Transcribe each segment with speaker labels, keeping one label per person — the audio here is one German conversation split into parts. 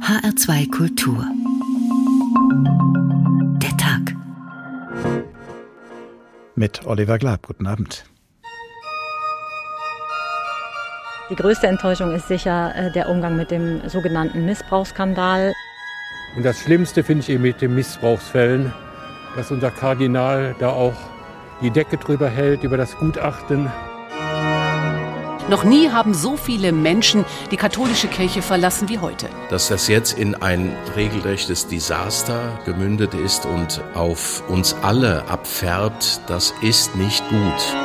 Speaker 1: HR2 Kultur. Der Tag.
Speaker 2: Mit Oliver Glab. Guten Abend.
Speaker 3: Die größte Enttäuschung ist sicher äh, der Umgang mit dem sogenannten Missbrauchsskandal.
Speaker 4: Und das Schlimmste finde ich eben mit den Missbrauchsfällen, dass unser Kardinal da auch die Decke drüber hält, über das Gutachten.
Speaker 5: Noch nie haben so viele Menschen die katholische Kirche verlassen wie heute.
Speaker 6: Dass das jetzt in ein regelrechtes Desaster gemündet ist und auf uns alle abfärbt, das ist nicht gut.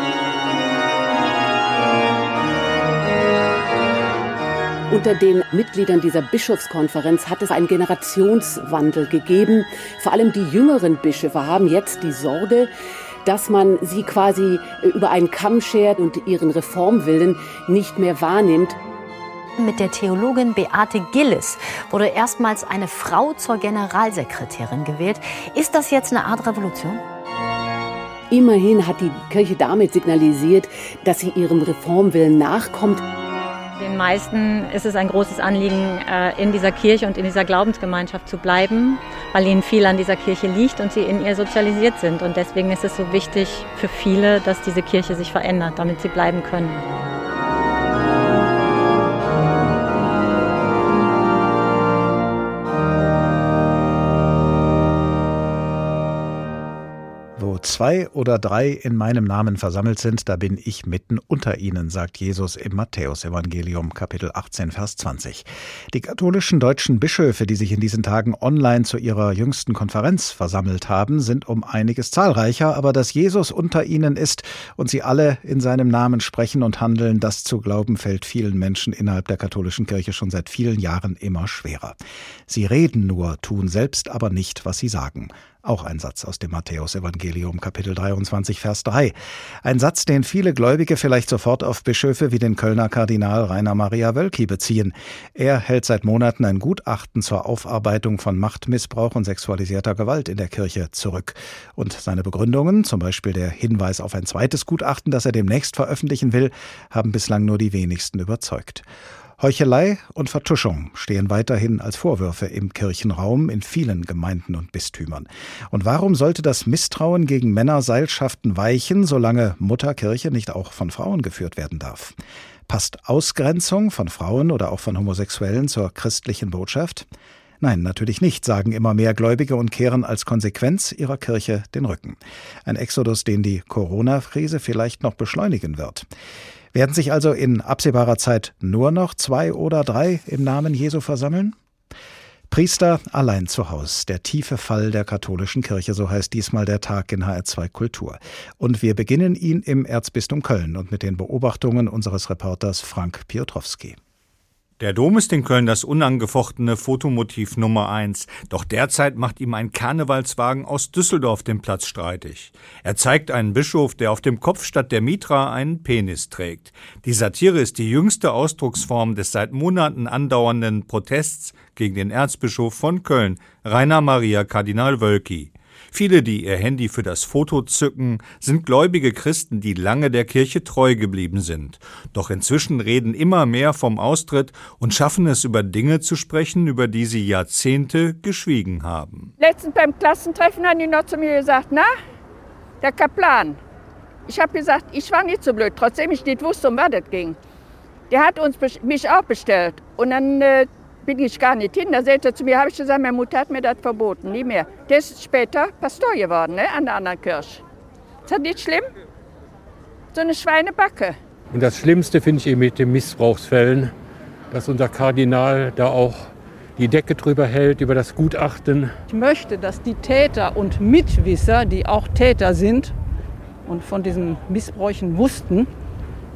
Speaker 7: Unter den Mitgliedern dieser Bischofskonferenz hat es einen Generationswandel gegeben. Vor allem die jüngeren Bischöfe haben jetzt die Sorge, dass man sie quasi äh, über einen Kamm schert und ihren Reformwillen nicht mehr wahrnimmt.
Speaker 8: Mit der Theologin Beate Gillis wurde erstmals eine Frau zur Generalsekretärin gewählt. Ist das jetzt eine Art Revolution?
Speaker 7: Immerhin hat die Kirche damit signalisiert, dass sie ihrem Reformwillen nachkommt.
Speaker 3: Den meisten ist es ein großes Anliegen, äh, in dieser Kirche und in dieser Glaubensgemeinschaft zu bleiben, weil ihnen viel an dieser Kirche liegt und sie in ihr sozialisiert sind. Und deswegen ist es so wichtig für viele, dass diese Kirche sich verändert, damit sie bleiben können.
Speaker 2: Zwei oder drei in meinem Namen versammelt sind, da bin ich mitten unter ihnen, sagt Jesus im Matthäusevangelium Kapitel 18 Vers 20. Die katholischen deutschen Bischöfe, die sich in diesen Tagen online zu ihrer jüngsten Konferenz versammelt haben, sind um einiges zahlreicher, aber dass Jesus unter ihnen ist und sie alle in seinem Namen sprechen und handeln, das zu glauben fällt vielen Menschen innerhalb der katholischen Kirche schon seit vielen Jahren immer schwerer. Sie reden nur, tun selbst aber nicht, was sie sagen. Auch ein Satz aus dem Matthäusevangelium Kapitel 23 Vers 3. Ein Satz, den viele Gläubige vielleicht sofort auf Bischöfe wie den Kölner Kardinal Rainer Maria Wölki beziehen. Er hält seit Monaten ein Gutachten zur Aufarbeitung von Machtmissbrauch und sexualisierter Gewalt in der Kirche zurück. Und seine Begründungen, zum Beispiel der Hinweis auf ein zweites Gutachten, das er demnächst veröffentlichen will, haben bislang nur die wenigsten überzeugt. Heuchelei und Vertuschung stehen weiterhin als Vorwürfe im Kirchenraum in vielen Gemeinden und Bistümern. Und warum sollte das Misstrauen gegen Männerseilschaften weichen, solange Mutterkirche nicht auch von Frauen geführt werden darf? Passt Ausgrenzung von Frauen oder auch von Homosexuellen zur christlichen Botschaft? Nein, natürlich nicht, sagen immer mehr Gläubige und kehren als Konsequenz ihrer Kirche den Rücken. Ein Exodus, den die Corona-Krise vielleicht noch beschleunigen wird. Werden sich also in absehbarer Zeit nur noch zwei oder drei im Namen Jesu versammeln? Priester allein zu Haus, der tiefe Fall der katholischen Kirche, so heißt diesmal der Tag in HR2 Kultur. Und wir beginnen ihn im Erzbistum Köln und mit den Beobachtungen unseres Reporters Frank Piotrowski.
Speaker 9: Der Dom ist in Köln das unangefochtene Fotomotiv Nummer eins. Doch derzeit macht ihm ein Karnevalswagen aus Düsseldorf den Platz streitig. Er zeigt einen Bischof, der auf dem Kopf statt der Mitra einen Penis trägt. Die Satire ist die jüngste Ausdrucksform des seit Monaten andauernden Protests gegen den Erzbischof von Köln, Rainer Maria Kardinal Wölki. Viele, die ihr Handy für das Foto zücken, sind gläubige Christen, die lange der Kirche treu geblieben sind. Doch inzwischen reden immer mehr vom Austritt und schaffen es über Dinge zu sprechen, über die sie Jahrzehnte geschwiegen haben.
Speaker 10: Letztens beim Klassentreffen haben die noch zu mir gesagt, na, der Kaplan. Ich habe gesagt, ich war nicht so blöd, trotzdem ich nicht wusste, um was das ging. Der hat uns, mich auch bestellt. Und dann äh, bin ich gar nicht hin. Da sagt er zu mir, habe ich gesagt, meine Mutter hat mir das verboten, nie mehr. Der ist später Pastor geworden, ne, an der anderen Kirche. Ist das nicht schlimm? So eine Schweinebacke.
Speaker 4: Und das Schlimmste finde ich eben mit den Missbrauchsfällen, dass unser Kardinal da auch die Decke drüber hält, über das Gutachten.
Speaker 11: Ich möchte, dass die Täter und Mitwisser, die auch Täter sind und von diesen Missbräuchen wussten,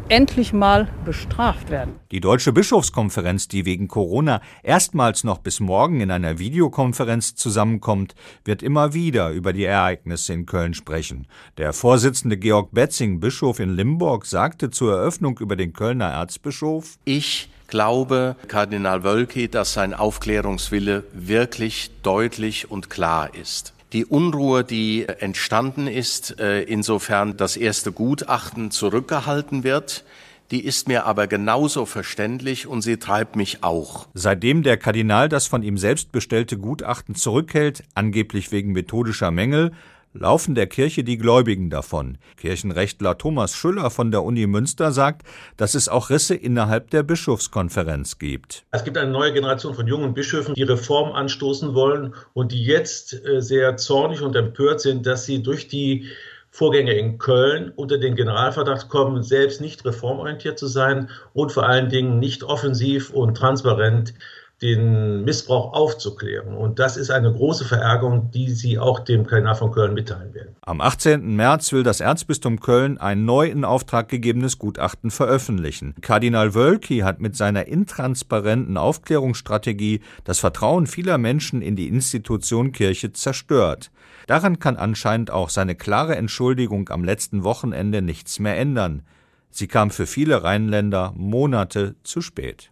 Speaker 11: endlich mal bestraft werden.
Speaker 9: Die Deutsche Bischofskonferenz, die wegen Corona erstmals noch bis morgen in einer Videokonferenz zusammenkommt, wird immer wieder über die Ereignisse in Köln sprechen. Der Vorsitzende Georg Betzing, Bischof in Limburg, sagte zur Eröffnung über den Kölner Erzbischof,
Speaker 6: Ich glaube, Kardinal Wölki, dass sein Aufklärungswille wirklich deutlich und klar ist die Unruhe, die entstanden ist, äh, insofern das erste Gutachten zurückgehalten wird, die ist mir aber genauso verständlich und sie treibt mich auch.
Speaker 9: Seitdem der Kardinal das von ihm selbst bestellte Gutachten zurückhält, angeblich wegen methodischer Mängel, laufen der Kirche die Gläubigen davon. Kirchenrechtler Thomas Schüller von der Uni Münster sagt, dass es auch Risse innerhalb der Bischofskonferenz gibt.
Speaker 12: Es gibt eine neue Generation von jungen Bischöfen, die Reform anstoßen wollen und die jetzt äh, sehr zornig und empört sind, dass sie durch die Vorgänge in Köln unter den Generalverdacht kommen, selbst nicht reformorientiert zu sein und vor allen Dingen nicht offensiv und transparent den Missbrauch aufzuklären. Und das ist eine große Verärgerung, die Sie auch dem Kardinal von Köln mitteilen werden.
Speaker 9: Am 18. März will das Erzbistum Köln ein neu in Auftrag gegebenes Gutachten veröffentlichen. Kardinal Wölki hat mit seiner intransparenten Aufklärungsstrategie das Vertrauen vieler Menschen in die Institution Kirche zerstört. Daran kann anscheinend auch seine klare Entschuldigung am letzten Wochenende nichts mehr ändern. Sie kam für viele Rheinländer Monate zu spät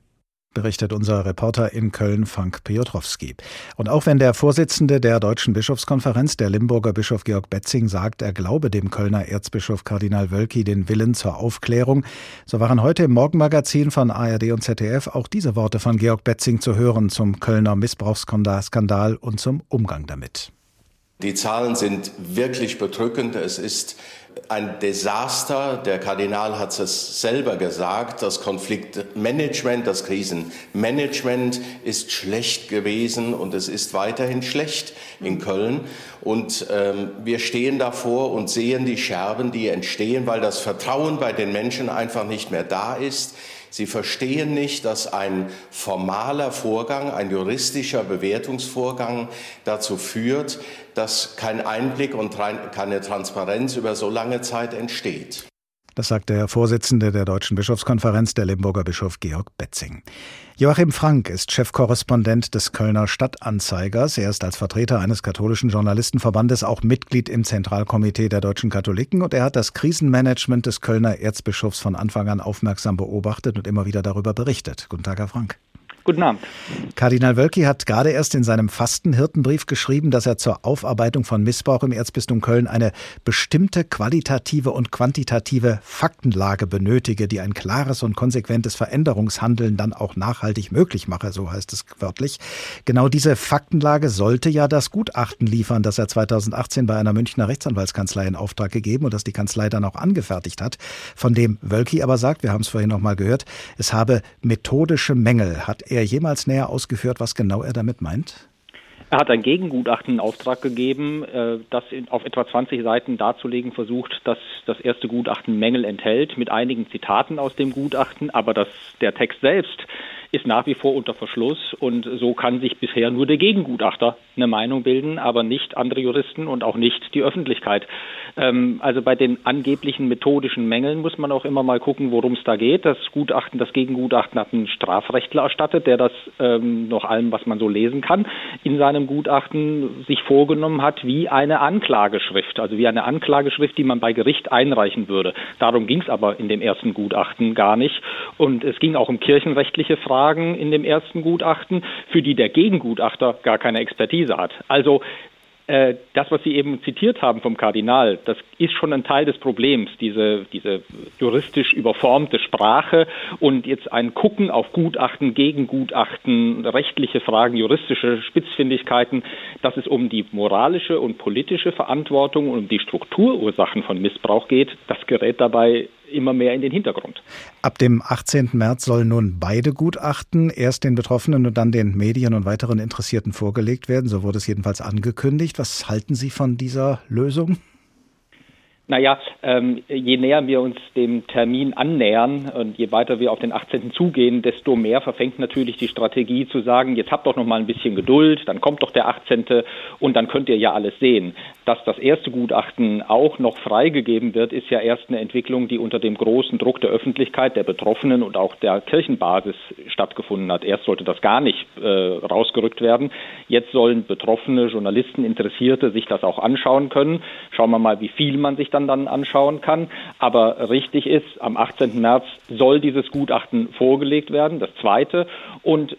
Speaker 2: berichtet unser Reporter in Köln, Frank Piotrowski. Und auch wenn der Vorsitzende der Deutschen Bischofskonferenz, der Limburger Bischof Georg Betzing, sagt, er glaube dem Kölner Erzbischof Kardinal Wölki den Willen zur Aufklärung, so waren heute im Morgenmagazin von ARD und ZDF auch diese Worte von Georg Betzing zu hören zum Kölner Missbrauchsskandal und zum Umgang damit.
Speaker 6: Die Zahlen sind wirklich bedrückend. Es ist ein Desaster. Der Kardinal hat es selber gesagt. Das Konfliktmanagement, das Krisenmanagement ist schlecht gewesen und es ist weiterhin schlecht in Köln. Und ähm, wir stehen davor und sehen die Scherben, die entstehen, weil das Vertrauen bei den Menschen einfach nicht mehr da ist. Sie verstehen nicht, dass ein formaler Vorgang, ein juristischer Bewertungsvorgang dazu führt, dass kein Einblick und keine Transparenz über so lange Zeit entsteht.
Speaker 2: Das sagt der Vorsitzende der Deutschen Bischofskonferenz, der Limburger Bischof Georg Betzing. Joachim Frank ist Chefkorrespondent des Kölner Stadtanzeigers. Er ist als Vertreter eines katholischen Journalistenverbandes auch Mitglied im Zentralkomitee der deutschen Katholiken und er hat das Krisenmanagement des Kölner Erzbischofs von Anfang an aufmerksam beobachtet und immer wieder darüber berichtet. Guten Tag, Herr Frank.
Speaker 13: Guten Abend.
Speaker 2: Kardinal Wölki hat gerade erst in seinem Fastenhirtenbrief geschrieben, dass er zur Aufarbeitung von Missbrauch im Erzbistum Köln eine bestimmte qualitative und quantitative Faktenlage benötige, die ein klares und konsequentes Veränderungshandeln dann auch nachhaltig möglich mache, so heißt es wörtlich. Genau diese Faktenlage sollte ja das Gutachten liefern, das er 2018 bei einer Münchner Rechtsanwaltskanzlei in Auftrag gegeben und das die Kanzlei dann auch angefertigt hat, von dem Wölki aber sagt, wir haben es vorhin noch mal gehört, es habe methodische Mängel, hat er jemals näher ausgeführt, was genau er damit meint?
Speaker 13: Er hat ein Gegengutachten in Auftrag gegeben, äh, das auf etwa 20 Seiten darzulegen versucht, dass das erste Gutachten Mängel enthält, mit einigen Zitaten aus dem Gutachten, aber dass der Text selbst ist nach wie vor unter Verschluss und so kann sich bisher nur der Gegengutachter eine Meinung bilden, aber nicht andere Juristen und auch nicht die Öffentlichkeit. Ähm, also bei den angeblichen methodischen Mängeln muss man auch immer mal gucken, worum es da geht. Das Gutachten, das Gegengutachten hat einen Strafrechtler erstattet, der das ähm, nach allem, was man so lesen kann, in seinem Gutachten sich vorgenommen hat, wie eine Anklageschrift, also wie eine Anklageschrift, die man bei Gericht einreichen würde. Darum ging es aber in dem ersten Gutachten gar nicht. Und es ging auch um kirchenrechtliche Fragen in dem ersten Gutachten, für die der Gegengutachter gar keine Expertise hat. Also das, was Sie eben zitiert haben vom Kardinal, das ist schon ein Teil des Problems, diese, diese juristisch überformte Sprache und jetzt ein Gucken auf Gutachten, Gegengutachten, rechtliche Fragen, juristische Spitzfindigkeiten, dass es um die moralische und politische Verantwortung und um die Strukturursachen von Missbrauch geht, das gerät dabei immer mehr in den Hintergrund.
Speaker 2: Ab dem 18. März sollen nun beide Gutachten erst den Betroffenen und dann den Medien und weiteren Interessierten vorgelegt werden. So wurde es jedenfalls angekündigt. Was halten Sie von dieser Lösung?
Speaker 13: Naja, ähm, je näher wir uns dem Termin annähern und je weiter wir auf den 18. zugehen, desto mehr verfängt natürlich die Strategie zu sagen, jetzt habt doch noch mal ein bisschen Geduld, dann kommt doch der 18. und dann könnt ihr ja alles sehen. Dass das erste Gutachten auch noch freigegeben wird, ist ja erst eine Entwicklung, die unter dem großen Druck der Öffentlichkeit, der Betroffenen und auch der Kirchenbasis stattgefunden hat. Erst sollte das gar nicht äh, rausgerückt werden. Jetzt sollen Betroffene, Journalisten, Interessierte sich das auch anschauen können. Schauen wir mal, wie viel man sich dann dann anschauen kann. Aber richtig ist, am 18. März soll dieses Gutachten vorgelegt werden, das zweite. Und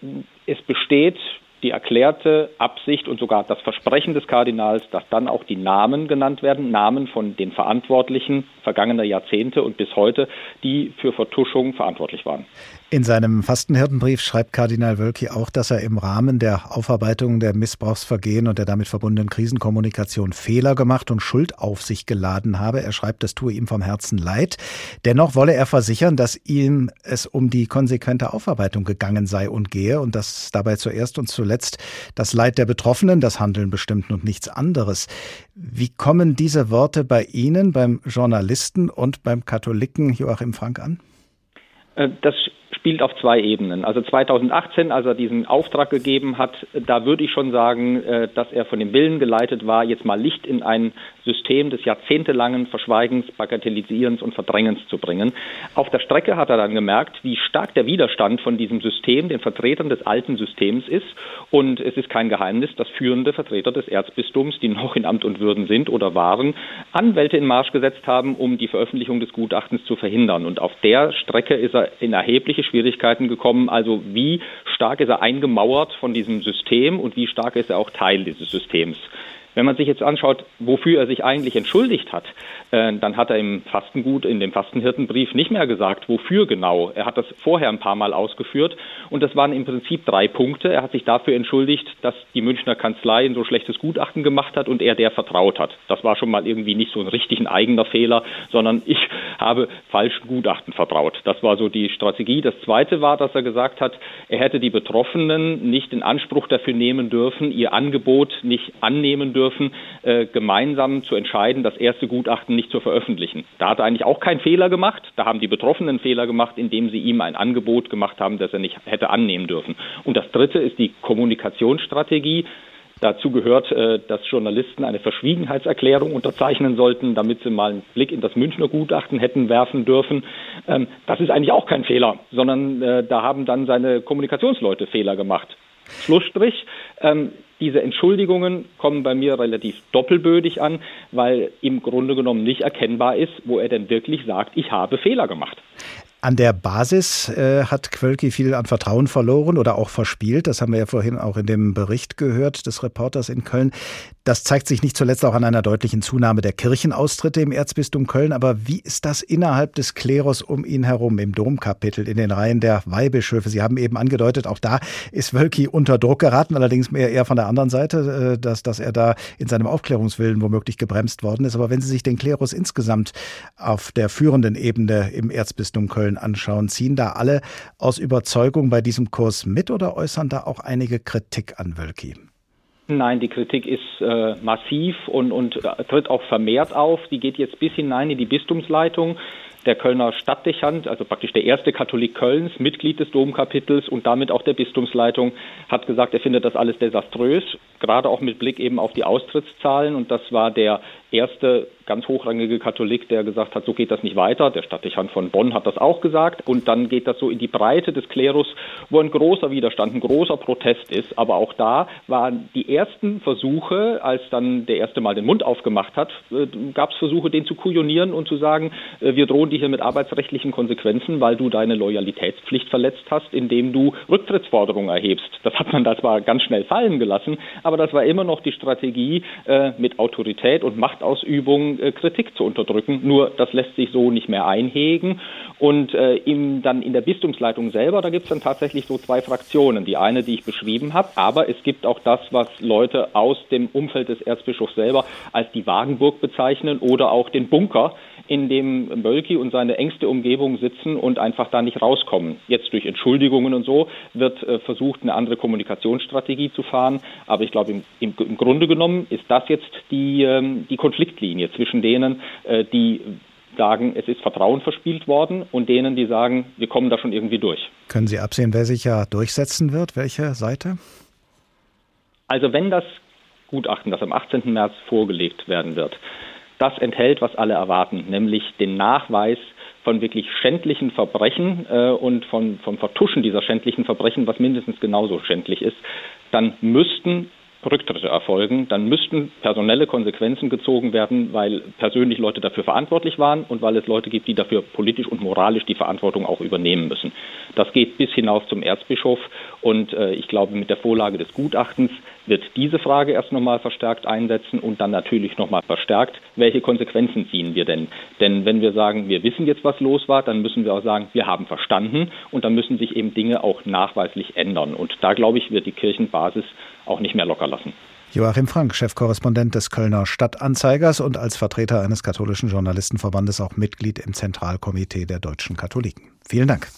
Speaker 13: es besteht die erklärte Absicht und sogar das Versprechen des Kardinals, dass dann auch die Namen genannt werden, Namen von den Verantwortlichen vergangener Jahrzehnte und bis heute, die für Vertuschung verantwortlich waren.
Speaker 2: In seinem Fastenhirtenbrief schreibt Kardinal Wölki auch, dass er im Rahmen der Aufarbeitung der Missbrauchsvergehen und der damit verbundenen Krisenkommunikation Fehler gemacht und Schuld auf sich geladen habe. Er schreibt, das tue ihm vom Herzen leid. Dennoch wolle er versichern, dass ihm es um die konsequente Aufarbeitung gegangen sei und gehe und dass dabei zuerst und zuletzt das Leid der Betroffenen das Handeln bestimmt und nichts anderes. Wie kommen diese Worte bei Ihnen, beim Journalisten und beim Katholiken Joachim Frank an?
Speaker 13: Äh, das spielt auf zwei Ebenen. Also 2018, als er diesen Auftrag gegeben hat, da würde ich schon sagen, äh, dass er von dem Willen geleitet war, jetzt mal Licht in ein System des jahrzehntelangen Verschweigens, Bagatellisierens und Verdrängens zu bringen. Auf der Strecke hat er dann gemerkt, wie stark der Widerstand von diesem System, den Vertretern des alten Systems ist. Und es ist kein Geheimnis, dass führende Vertreter des Erzbistums, die noch in Amt und Würden sind oder waren, Anwälte in Marsch gesetzt haben, um die Veröffentlichung des Gutachtens zu verhindern. Und auf der Strecke ist er in erhebliche Schwierigkeiten gekommen. Also wie stark ist er eingemauert von diesem System und wie stark ist er auch Teil dieses Systems. Wenn man sich jetzt anschaut, wofür er sich eigentlich entschuldigt hat, äh, dann hat er im Fastengut, in dem Fastenhirtenbrief nicht mehr gesagt, wofür genau. Er hat das vorher ein paar Mal ausgeführt und das waren im Prinzip drei Punkte. Er hat sich dafür entschuldigt, dass die Münchner Kanzlei ein so schlechtes Gutachten gemacht hat und er der vertraut hat. Das war schon mal irgendwie nicht so ein richtig ein eigener Fehler, sondern ich habe falschen Gutachten vertraut. Das war so die Strategie. Das zweite war, dass er gesagt hat, er hätte die Betroffenen nicht in Anspruch dafür nehmen dürfen, ihr Angebot nicht annehmen dürfen dürfen, äh, gemeinsam zu entscheiden, das erste Gutachten nicht zu veröffentlichen. Da hat er eigentlich auch keinen Fehler gemacht. Da haben die Betroffenen Fehler gemacht, indem sie ihm ein Angebot gemacht haben, das er nicht hätte annehmen dürfen. Und das Dritte ist die Kommunikationsstrategie. Dazu gehört, äh, dass Journalisten eine Verschwiegenheitserklärung unterzeichnen sollten, damit sie mal einen Blick in das Münchner Gutachten hätten werfen dürfen. Ähm, das ist eigentlich auch kein Fehler, sondern äh, da haben dann seine Kommunikationsleute Fehler gemacht. Schlussstrich, ähm, diese Entschuldigungen kommen bei mir relativ doppelbödig an, weil im Grunde genommen nicht erkennbar ist, wo er denn wirklich sagt, ich habe Fehler gemacht.
Speaker 2: An der Basis äh, hat Quölki viel an Vertrauen verloren oder auch verspielt. Das haben wir ja vorhin auch in dem Bericht gehört des Reporters in Köln. Das zeigt sich nicht zuletzt auch an einer deutlichen Zunahme der Kirchenaustritte im Erzbistum Köln. Aber wie ist das innerhalb des Klerus um ihn herum im Domkapitel in den Reihen der Weihbischöfe? Sie haben eben angedeutet, auch da ist Wölki unter Druck geraten, allerdings mehr eher von der anderen Seite, äh, dass, dass er da in seinem Aufklärungswillen womöglich gebremst worden ist. Aber wenn Sie sich den Klerus insgesamt auf der führenden Ebene im Erzbistum Köln anschauen, ziehen da alle aus Überzeugung bei diesem Kurs mit oder äußern da auch einige Kritik an Wölki?
Speaker 13: Nein, die Kritik ist äh, massiv und, und äh, tritt auch vermehrt auf. Die geht jetzt bis hinein in die Bistumsleitung. Der Kölner Stadtdechant, also praktisch der erste Katholik Kölns, Mitglied des Domkapitels und damit auch der Bistumsleitung, hat gesagt, er findet das alles desaströs, gerade auch mit Blick eben auf die Austrittszahlen. Und das war der erste ganz hochrangige Katholik, der gesagt hat, so geht das nicht weiter. Der Stadtdechant von Bonn hat das auch gesagt. Und dann geht das so in die Breite des Klerus, wo ein großer Widerstand, ein großer Protest ist. Aber auch da waren die ersten Versuche, als dann der erste Mal den Mund aufgemacht hat, äh, gab es Versuche, den zu kujonieren und zu sagen, äh, wir drohen dir hier mit arbeitsrechtlichen Konsequenzen, weil du deine Loyalitätspflicht verletzt hast, indem du Rücktrittsforderungen erhebst. Das hat man da zwar ganz schnell fallen gelassen, aber das war immer noch die Strategie, äh, mit Autorität und Machtausübung äh, Kritik zu unterdrücken. Nur das lässt sich so nicht mehr einhegen. Und äh, im, dann in der Bistumsleitung selber, da gibt es dann tatsächlich so zwei Fraktionen. Die eine, die ich beschrieben habe, aber es gibt auch das, was Leute aus dem Umfeld des Erzbischofs selber als die Wagenburg bezeichnen oder auch den Bunker, in dem Mölki und seine engste Umgebung sitzen und einfach da nicht rauskommen. Jetzt durch Entschuldigungen und so wird äh, versucht, eine andere Kommunikationsstrategie zu fahren. Aber ich glaube, im, im, im Grunde genommen ist das jetzt die, ähm, die Konfliktlinie zwischen denen, äh, die sagen, es ist Vertrauen verspielt worden und denen, die sagen, wir kommen da schon irgendwie durch.
Speaker 2: Können Sie absehen, wer sich ja durchsetzen wird? Welche Seite?
Speaker 13: Also wenn das Gutachten, das am 18. März vorgelegt werden wird, das enthält, was alle erwarten, nämlich den Nachweis von wirklich schändlichen Verbrechen äh, und von, vom Vertuschen dieser schändlichen Verbrechen, was mindestens genauso schändlich ist, dann müssten Rücktritte erfolgen, dann müssten personelle Konsequenzen gezogen werden, weil persönlich Leute dafür verantwortlich waren und weil es Leute gibt, die dafür politisch und moralisch die Verantwortung auch übernehmen müssen. Das geht bis hinaus zum Erzbischof und äh, ich glaube, mit der Vorlage des Gutachtens wird diese Frage erst nochmal verstärkt einsetzen und dann natürlich nochmal verstärkt, welche Konsequenzen ziehen wir denn? Denn wenn wir sagen, wir wissen jetzt, was los war, dann müssen wir auch sagen, wir haben verstanden und dann müssen sich eben Dinge auch nachweislich ändern. Und da, glaube ich, wird die Kirchenbasis auch nicht mehr locker lassen.
Speaker 2: Joachim Frank, Chefkorrespondent des Kölner Stadtanzeigers und als Vertreter eines katholischen Journalistenverbandes auch Mitglied im Zentralkomitee der deutschen Katholiken. Vielen Dank.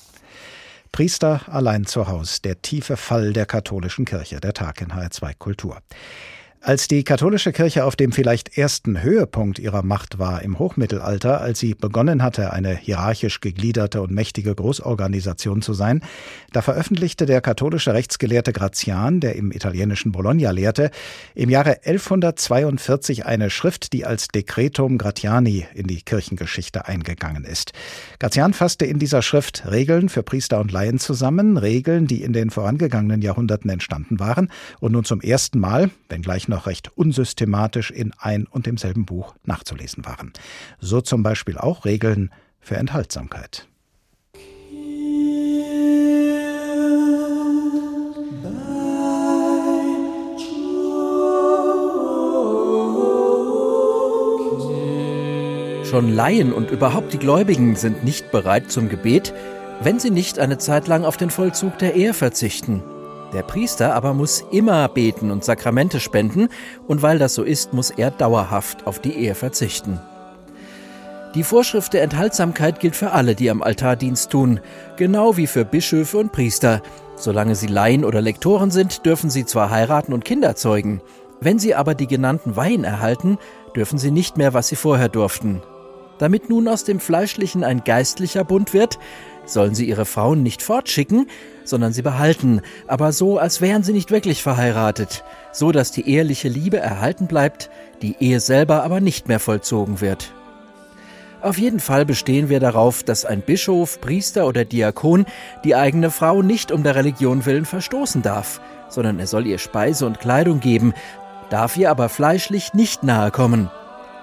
Speaker 2: Priester allein zu Haus, der tiefe Fall der katholischen Kirche, der Tag in HR2 Kultur. Als die katholische Kirche auf dem vielleicht ersten Höhepunkt ihrer Macht war im Hochmittelalter, als sie begonnen hatte, eine hierarchisch gegliederte und mächtige Großorganisation zu sein, da veröffentlichte der katholische Rechtsgelehrte Grazian, der im italienischen Bologna lehrte, im Jahre 1142 eine Schrift, die als Decretum Gratiani in die Kirchengeschichte eingegangen ist. Grazian fasste in dieser Schrift Regeln für Priester und Laien zusammen, Regeln, die in den vorangegangenen Jahrhunderten entstanden waren und nun zum ersten Mal, wenngleich noch noch recht unsystematisch in ein und demselben Buch nachzulesen waren. So zum Beispiel auch Regeln für Enthaltsamkeit.
Speaker 14: Schon Laien und überhaupt die Gläubigen sind nicht bereit zum Gebet, wenn sie nicht eine Zeit lang auf den Vollzug der Ehe verzichten. Der Priester aber muss immer beten und Sakramente spenden, und weil das so ist, muss er dauerhaft auf die Ehe verzichten. Die Vorschrift der Enthaltsamkeit gilt für alle, die am Altar Dienst tun, genau wie für Bischöfe und Priester. Solange sie Laien oder Lektoren sind, dürfen sie zwar heiraten und Kinder zeugen, wenn sie aber die genannten Weihen erhalten, dürfen sie nicht mehr, was sie vorher durften. Damit nun aus dem Fleischlichen ein geistlicher Bund wird, sollen sie ihre Frauen nicht fortschicken, sondern sie behalten, aber so, als wären sie nicht wirklich verheiratet, so dass die eheliche Liebe erhalten bleibt, die Ehe selber aber nicht mehr vollzogen wird. Auf jeden Fall bestehen wir darauf, dass ein Bischof, Priester oder Diakon die eigene Frau nicht um der Religion willen verstoßen darf, sondern er soll ihr Speise und Kleidung geben, darf ihr aber fleischlich nicht nahe kommen.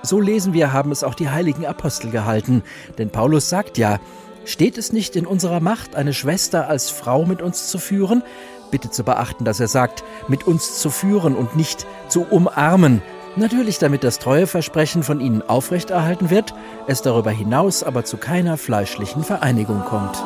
Speaker 14: So lesen wir, haben es auch die heiligen Apostel gehalten, denn Paulus sagt ja, Steht es nicht in unserer Macht, eine Schwester als Frau mit uns zu führen? Bitte zu beachten, dass er sagt, mit uns zu führen und nicht zu umarmen. Natürlich damit das Treueversprechen von ihnen aufrechterhalten wird, es darüber hinaus aber zu keiner fleischlichen Vereinigung kommt.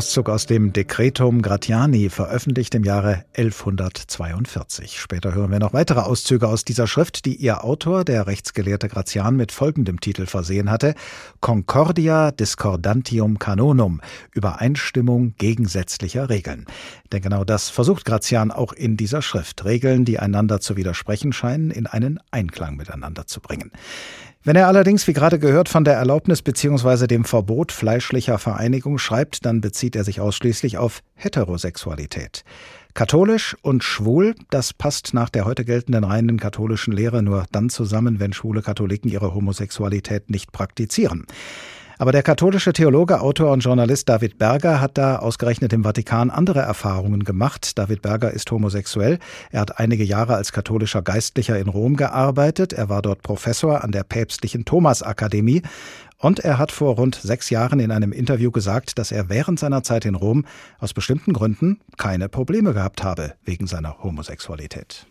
Speaker 2: Auszug aus dem Decretum Gratiani, veröffentlicht im Jahre 1142. Später hören wir noch weitere Auszüge aus dieser Schrift, die ihr Autor, der Rechtsgelehrte Gratian, mit folgendem Titel versehen hatte: Concordia Discordantium Canonum, Übereinstimmung gegensätzlicher Regeln. Denn genau das versucht Gratian auch in dieser Schrift, Regeln, die einander zu widersprechen scheinen, in einen Einklang miteinander zu bringen. Wenn er allerdings, wie gerade gehört, von der Erlaubnis bzw. dem Verbot fleischlicher Vereinigung schreibt, dann bezieht er sich ausschließlich auf Heterosexualität. Katholisch und schwul, das passt nach der heute geltenden reinen katholischen Lehre nur dann zusammen, wenn schwule Katholiken ihre Homosexualität nicht praktizieren. Aber der katholische Theologe, Autor und Journalist David Berger hat da ausgerechnet im Vatikan andere Erfahrungen gemacht. David Berger ist homosexuell. Er hat einige Jahre als katholischer Geistlicher in Rom gearbeitet. Er war dort Professor an der päpstlichen Thomasakademie. Und er hat vor rund sechs Jahren in einem Interview gesagt, dass er während seiner Zeit in Rom aus bestimmten Gründen keine Probleme gehabt habe wegen seiner Homosexualität.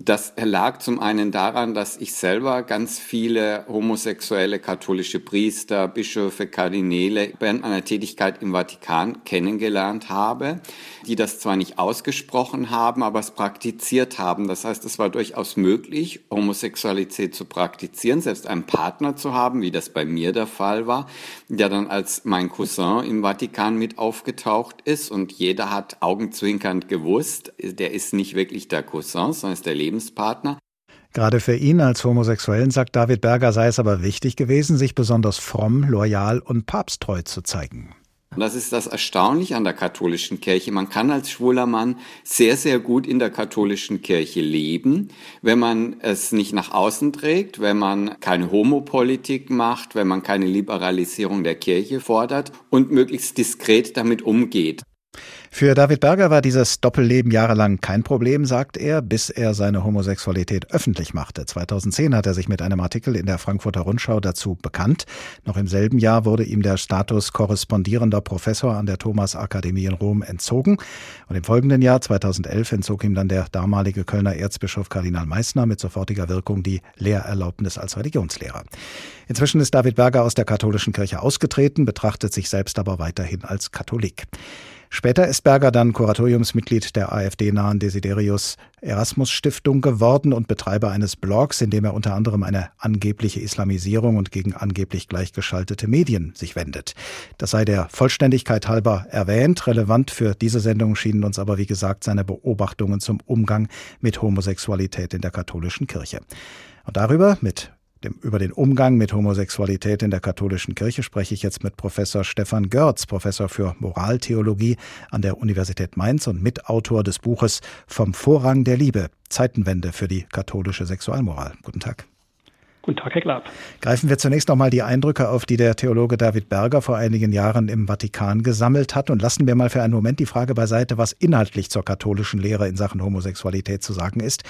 Speaker 15: Das lag zum einen daran, dass ich selber ganz viele homosexuelle katholische Priester, Bischöfe, Kardinäle während meiner Tätigkeit im Vatikan kennengelernt habe, die das zwar nicht ausgesprochen haben, aber es praktiziert haben. Das heißt, es war durchaus möglich, Homosexualität zu praktizieren, selbst einen Partner zu haben, wie das bei mir der Fall war, der dann als mein Cousin im Vatikan mit aufgetaucht ist und jeder hat augenzwinkernd gewusst, der ist nicht wirklich der Cousin, sondern ist der Lebenspartner.
Speaker 2: Gerade für ihn als Homosexuellen, sagt David Berger, sei es aber wichtig gewesen, sich besonders fromm, loyal und papsttreu zu zeigen.
Speaker 15: Das ist das Erstaunliche an der katholischen Kirche. Man kann als schwuler Mann sehr, sehr gut in der katholischen Kirche leben, wenn man es nicht nach außen trägt, wenn man keine Homopolitik macht, wenn man keine Liberalisierung der Kirche fordert und möglichst diskret damit umgeht.
Speaker 2: Für David Berger war dieses Doppelleben jahrelang kein Problem, sagt er, bis er seine Homosexualität öffentlich machte. 2010 hat er sich mit einem Artikel in der Frankfurter Rundschau dazu bekannt. Noch im selben Jahr wurde ihm der Status korrespondierender Professor an der Thomas Akademie in Rom entzogen. Und im folgenden Jahr, 2011, entzog ihm dann der damalige Kölner Erzbischof Kardinal Meissner mit sofortiger Wirkung die Lehrerlaubnis als Religionslehrer. Inzwischen ist David Berger aus der katholischen Kirche ausgetreten, betrachtet sich selbst aber weiterhin als Katholik. Später ist Berger dann Kuratoriumsmitglied der AfD-nahen Desiderius Erasmus Stiftung geworden und Betreiber eines Blogs, in dem er unter anderem eine angebliche Islamisierung und gegen angeblich gleichgeschaltete Medien sich wendet. Das sei der Vollständigkeit halber erwähnt. Relevant für diese Sendung schienen uns aber, wie gesagt, seine Beobachtungen zum Umgang mit Homosexualität in der katholischen Kirche. Und darüber mit dem, über den Umgang mit Homosexualität in der katholischen Kirche spreche ich jetzt mit Professor Stefan Görz, Professor für Moraltheologie an der Universität Mainz und Mitautor des Buches Vom Vorrang der Liebe, Zeitenwende für die katholische Sexualmoral. Guten Tag.
Speaker 16: Guten Tag, Herr Glab.
Speaker 2: Greifen wir zunächst noch mal die Eindrücke auf, die der Theologe David Berger vor einigen Jahren im Vatikan gesammelt hat und lassen wir mal für einen Moment die Frage beiseite, was inhaltlich zur katholischen Lehre in Sachen Homosexualität zu sagen ist.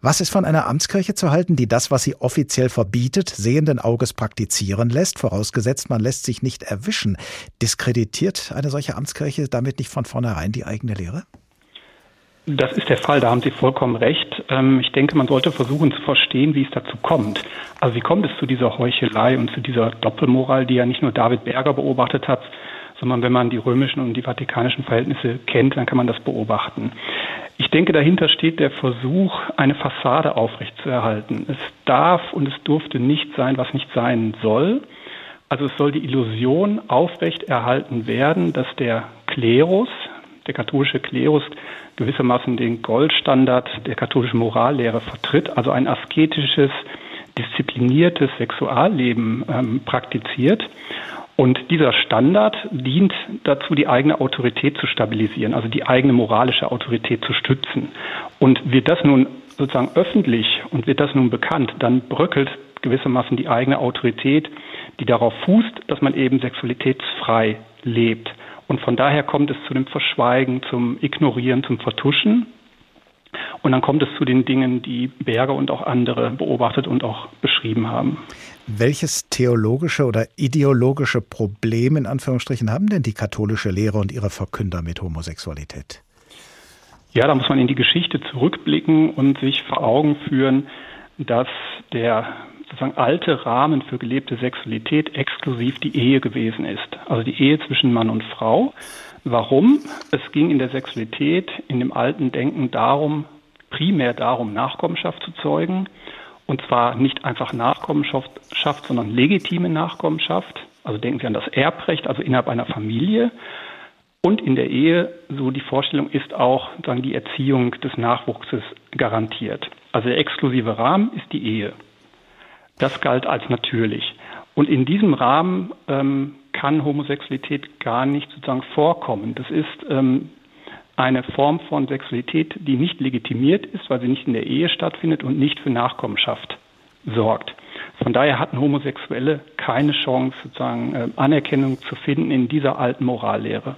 Speaker 2: Was ist von einer Amtskirche zu halten, die das, was sie offiziell verbietet, sehenden Auges praktizieren lässt, vorausgesetzt man lässt sich nicht erwischen? Diskreditiert eine solche Amtskirche damit nicht von vornherein die eigene Lehre?
Speaker 16: Das ist der Fall, da haben Sie vollkommen recht. Ähm, ich denke, man sollte versuchen zu verstehen, wie es dazu kommt. Also wie kommt es zu dieser Heuchelei und zu dieser Doppelmoral, die ja nicht nur David Berger beobachtet hat, sondern wenn man die römischen und die vatikanischen Verhältnisse kennt, dann kann man das beobachten. Ich denke, dahinter steht der Versuch, eine Fassade aufrechtzuerhalten. Es darf und es durfte nicht sein, was nicht sein soll. Also es soll die Illusion aufrechterhalten werden, dass der Klerus, der katholische Klerus gewissermaßen den Goldstandard der katholischen Morallehre vertritt, also ein asketisches, diszipliniertes Sexualleben ähm, praktiziert. Und dieser Standard dient dazu, die eigene Autorität zu stabilisieren, also die eigene moralische Autorität zu stützen. Und wird das nun sozusagen öffentlich und wird das nun bekannt, dann bröckelt gewissermaßen die eigene Autorität, die darauf fußt, dass man eben sexualitätsfrei lebt. Und von daher kommt es zu dem Verschweigen, zum Ignorieren, zum Vertuschen. Und dann kommt es zu den Dingen, die Berger und auch andere beobachtet und auch beschrieben haben.
Speaker 2: Welches theologische oder ideologische Problem in Anführungsstrichen haben denn die katholische Lehre und ihre Verkünder mit Homosexualität?
Speaker 16: Ja, da muss man in die Geschichte zurückblicken und sich vor Augen führen, dass der sozusagen alte Rahmen für gelebte Sexualität exklusiv die Ehe gewesen ist. Also die Ehe zwischen Mann und Frau. Warum? Es ging in der Sexualität, in dem alten Denken darum, primär darum, Nachkommenschaft zu zeugen. Und zwar nicht einfach Nachkommenschaft, sondern legitime Nachkommenschaft. Also denken Sie an das Erbrecht, also innerhalb einer Familie. Und in der Ehe, so die Vorstellung ist auch dann die Erziehung des Nachwuchses garantiert. Also der exklusive Rahmen ist die Ehe. Das galt als natürlich. Und in diesem Rahmen ähm, kann Homosexualität gar nicht sozusagen vorkommen. Das ist ähm, eine Form von Sexualität, die nicht legitimiert ist, weil sie nicht in der Ehe stattfindet und nicht für Nachkommenschaft sorgt. Von daher hatten Homosexuelle keine Chance, sozusagen äh, Anerkennung zu finden in dieser alten Morallehre.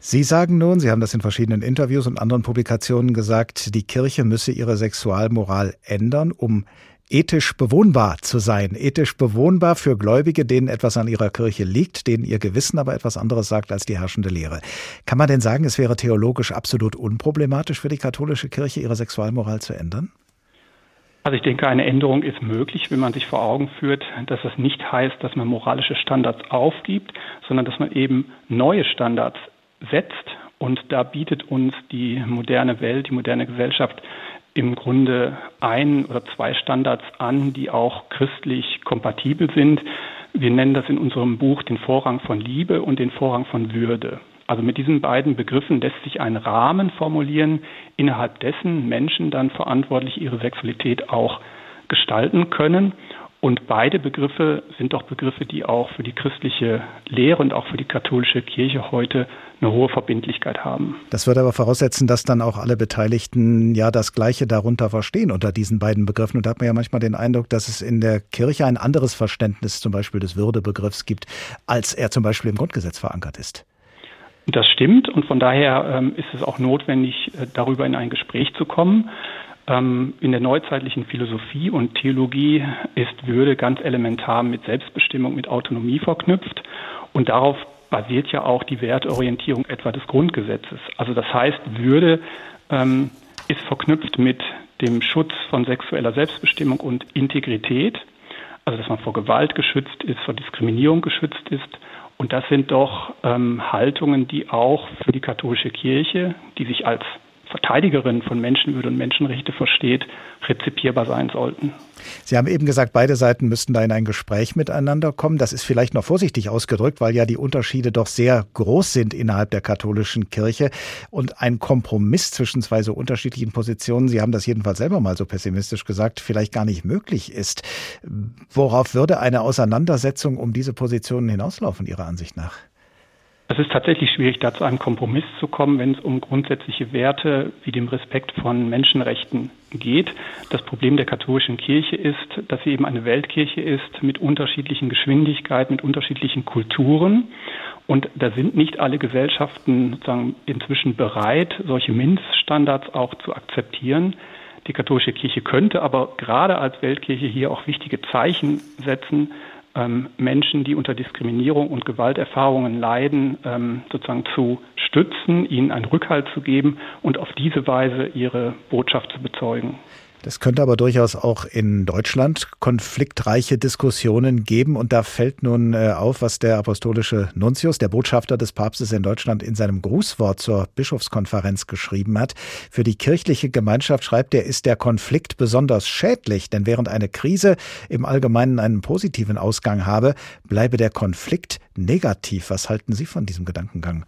Speaker 2: Sie sagen nun, Sie haben das in verschiedenen Interviews und anderen Publikationen gesagt, die Kirche müsse ihre Sexualmoral ändern, um ethisch bewohnbar zu sein. Ethisch bewohnbar für Gläubige, denen etwas an ihrer Kirche liegt, denen ihr Gewissen aber etwas anderes sagt als die herrschende Lehre. Kann man denn sagen, es wäre theologisch absolut unproblematisch für die katholische Kirche, ihre Sexualmoral zu ändern?
Speaker 16: Also ich denke, eine Änderung ist möglich, wenn man sich vor Augen führt, dass das nicht heißt, dass man moralische Standards aufgibt, sondern dass man eben neue Standards setzt. Und da bietet uns die moderne Welt, die moderne Gesellschaft im Grunde ein oder zwei Standards an, die auch christlich kompatibel sind. Wir nennen das in unserem Buch den Vorrang von Liebe und den Vorrang von Würde. Also mit diesen beiden Begriffen lässt sich ein Rahmen formulieren, innerhalb dessen Menschen dann verantwortlich ihre Sexualität auch gestalten können. Und beide Begriffe sind doch Begriffe, die auch für die christliche Lehre und auch für die katholische Kirche heute eine hohe Verbindlichkeit haben.
Speaker 2: Das würde aber voraussetzen, dass dann auch alle Beteiligten ja das Gleiche darunter verstehen unter diesen beiden Begriffen. Und da hat man ja manchmal den Eindruck, dass es in der Kirche ein anderes Verständnis zum Beispiel des Würdebegriffs gibt, als er zum Beispiel im Grundgesetz verankert ist.
Speaker 16: Das stimmt und von daher ähm, ist es auch notwendig, äh, darüber in ein Gespräch zu kommen. Ähm, in der neuzeitlichen Philosophie und Theologie ist Würde ganz elementar mit Selbstbestimmung, mit Autonomie verknüpft. Und darauf basiert ja auch die Wertorientierung etwa des Grundgesetzes. Also das heißt, Würde ähm, ist verknüpft mit dem Schutz von sexueller Selbstbestimmung und Integrität. Also dass man vor Gewalt geschützt ist, vor Diskriminierung geschützt ist. Und das sind doch ähm, Haltungen, die auch für die katholische Kirche, die sich als Verteidigerin von Menschenwürde und Menschenrechte versteht, rezipierbar sein sollten.
Speaker 2: Sie haben eben gesagt, beide Seiten müssten da in ein Gespräch miteinander kommen. Das ist vielleicht noch vorsichtig ausgedrückt, weil ja die Unterschiede doch sehr groß sind innerhalb der katholischen Kirche und ein Kompromiss zwischen zwei so unterschiedlichen Positionen, Sie haben das jedenfalls selber mal so pessimistisch gesagt, vielleicht gar nicht möglich ist. Worauf würde eine Auseinandersetzung um diese Positionen hinauslaufen, Ihrer Ansicht nach?
Speaker 16: Es ist tatsächlich schwierig, da zu einem Kompromiss zu kommen, wenn es um grundsätzliche Werte wie dem Respekt von Menschenrechten geht. Das Problem der katholischen Kirche ist, dass sie eben eine Weltkirche ist mit unterschiedlichen Geschwindigkeiten, mit unterschiedlichen Kulturen. Und da sind nicht alle Gesellschaften sozusagen inzwischen bereit, solche Mindeststandards auch zu akzeptieren. Die katholische Kirche könnte aber gerade als Weltkirche hier auch wichtige Zeichen setzen, ähm, Menschen, die unter Diskriminierung und Gewalterfahrungen leiden, ähm, sozusagen zu stützen, ihnen einen Rückhalt zu geben und auf diese Weise ihre Botschaft zu bezeugen.
Speaker 2: Das könnte aber durchaus auch in Deutschland konfliktreiche Diskussionen geben. Und da fällt nun äh, auf, was der apostolische Nuntius, der Botschafter des Papstes in Deutschland, in seinem Grußwort zur Bischofskonferenz geschrieben hat. Für die kirchliche Gemeinschaft schreibt er, ist der Konflikt besonders schädlich, denn während eine Krise im Allgemeinen einen positiven Ausgang habe, bleibe der Konflikt negativ. Was halten Sie von diesem Gedankengang?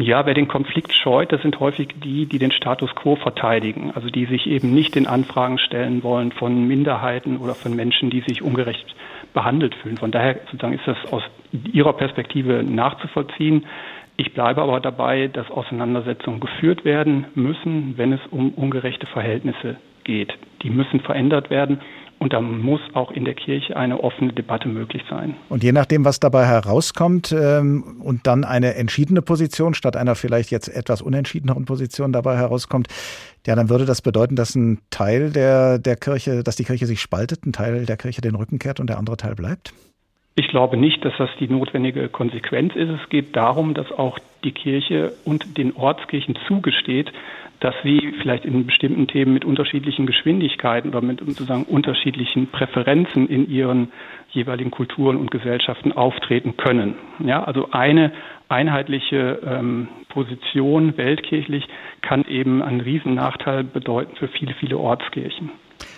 Speaker 16: Ja, wer den Konflikt scheut, das sind häufig die, die den Status quo verteidigen, also die sich eben nicht den Anfragen stellen wollen von Minderheiten oder von Menschen, die sich ungerecht behandelt fühlen. Von daher sozusagen ist das aus ihrer Perspektive nachzuvollziehen. Ich bleibe aber dabei, dass Auseinandersetzungen geführt werden müssen, wenn es um ungerechte Verhältnisse geht. Die müssen verändert werden. Und da muss auch in der Kirche eine offene Debatte möglich sein.
Speaker 2: Und je nachdem, was dabei herauskommt ähm, und dann eine entschiedene Position statt einer vielleicht jetzt etwas unentschiedeneren Position dabei herauskommt, ja, dann würde das bedeuten, dass ein Teil der, der Kirche, dass die Kirche sich spaltet, ein Teil der Kirche den Rücken kehrt und der andere Teil bleibt?
Speaker 16: Ich glaube nicht, dass das die notwendige Konsequenz ist. Es geht darum, dass auch die Kirche und den Ortskirchen zugesteht, dass sie vielleicht in bestimmten Themen mit unterschiedlichen Geschwindigkeiten oder mit sozusagen unterschiedlichen Präferenzen in ihren jeweiligen Kulturen und Gesellschaften auftreten können. Ja, also eine einheitliche ähm, Position weltkirchlich kann eben einen riesen Nachteil bedeuten für viele, viele Ortskirchen.